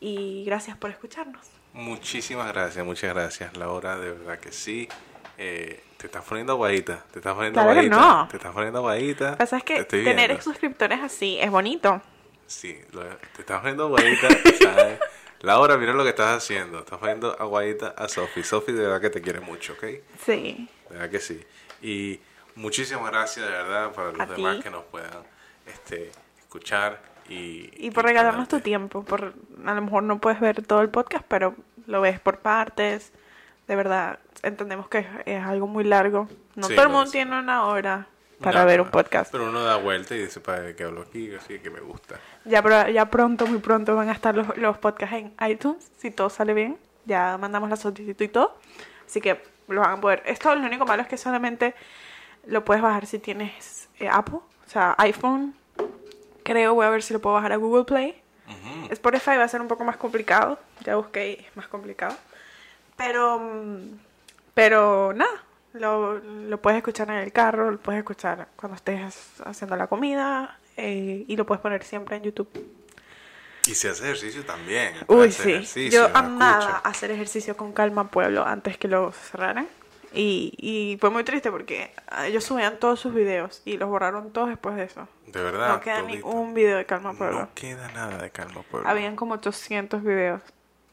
Y gracias por escucharnos. Muchísimas gracias, muchas gracias, Laura, de verdad que sí. Eh, Te estás poniendo aguadita, te estás poniendo Claro que aguadita, no. te estás poniendo aguadita. Lo que pasa es que tener viendo. suscriptores así es bonito. Sí, lo- te estás poniendo aguadita, ¿sabes? (laughs) Laura, mira lo que estás haciendo. Estás poniendo aguadita a Sofi. Sofi de verdad que te quiere mucho, ¿ok? Sí. De verdad que sí. Y muchísimas gracias de verdad para los A demás ti. que nos puedan este, escuchar y... Y por regalarnos tu tiempo. Por, a lo mejor no puedes ver todo el podcast, pero lo ves por partes. De verdad, entendemos que es, es algo muy largo. No Sí, todo el mundo tiene una hora para No, ver un podcast. Pero uno da vuelta y dice, ¿para qué hablo aquí? Así que me gusta. Ya, pro- ya pronto, muy pronto van a estar los, los podcasts en iTunes, si todo sale bien. Ya mandamos la solicitud y todo. Así que lo van a poder. Esto lo único malo es que solamente lo puedes bajar si tienes eh, Apple, o sea, iPhone. Creo, voy a ver si lo puedo bajar a Google Play. Spotify va a ser un poco más complicado. Ya busqué y es más complicado. Pero, pero nada, lo, lo puedes escuchar en el carro, lo puedes escuchar cuando estés haciendo la comida eh, y lo puedes poner siempre en YouTube. Y si hace ejercicio también. Uy, sí. Yo amaba hacer ejercicio con Calma Pueblo antes que lo cerraran. Y, y fue muy triste porque ah, ellos subían todos sus videos y los borraron todos después de eso. De verdad. no queda todito. ningún video de Calma Pueblo. No queda nada de Calma Pueblo. Habían como 800 videos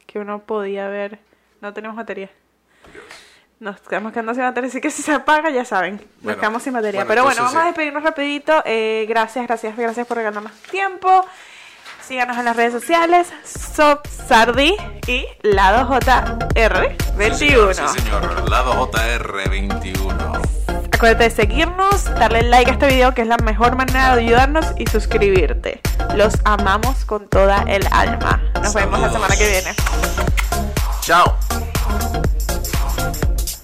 que uno podía ver. No tenemos batería. Nos quedamos quedando sin batería, así que si se apaga ya saben, nos quedamos sin batería. bueno, Pero bueno, vamos a sí. despedirnos rapidito. Eh, gracias, gracias, gracias por regalarnos tiempo. Síganos en las redes sociales, Sopsardi y Lado JR21. Sí, señor, sí, señor. Lado JR21. Acuérdate de seguirnos, darle like a este video que es la mejor manera de ayudarnos y suscribirte. Los amamos con toda el alma. Nos vemos la semana que viene. Tchau.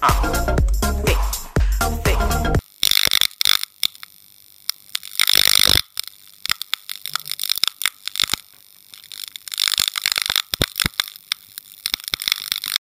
Ah.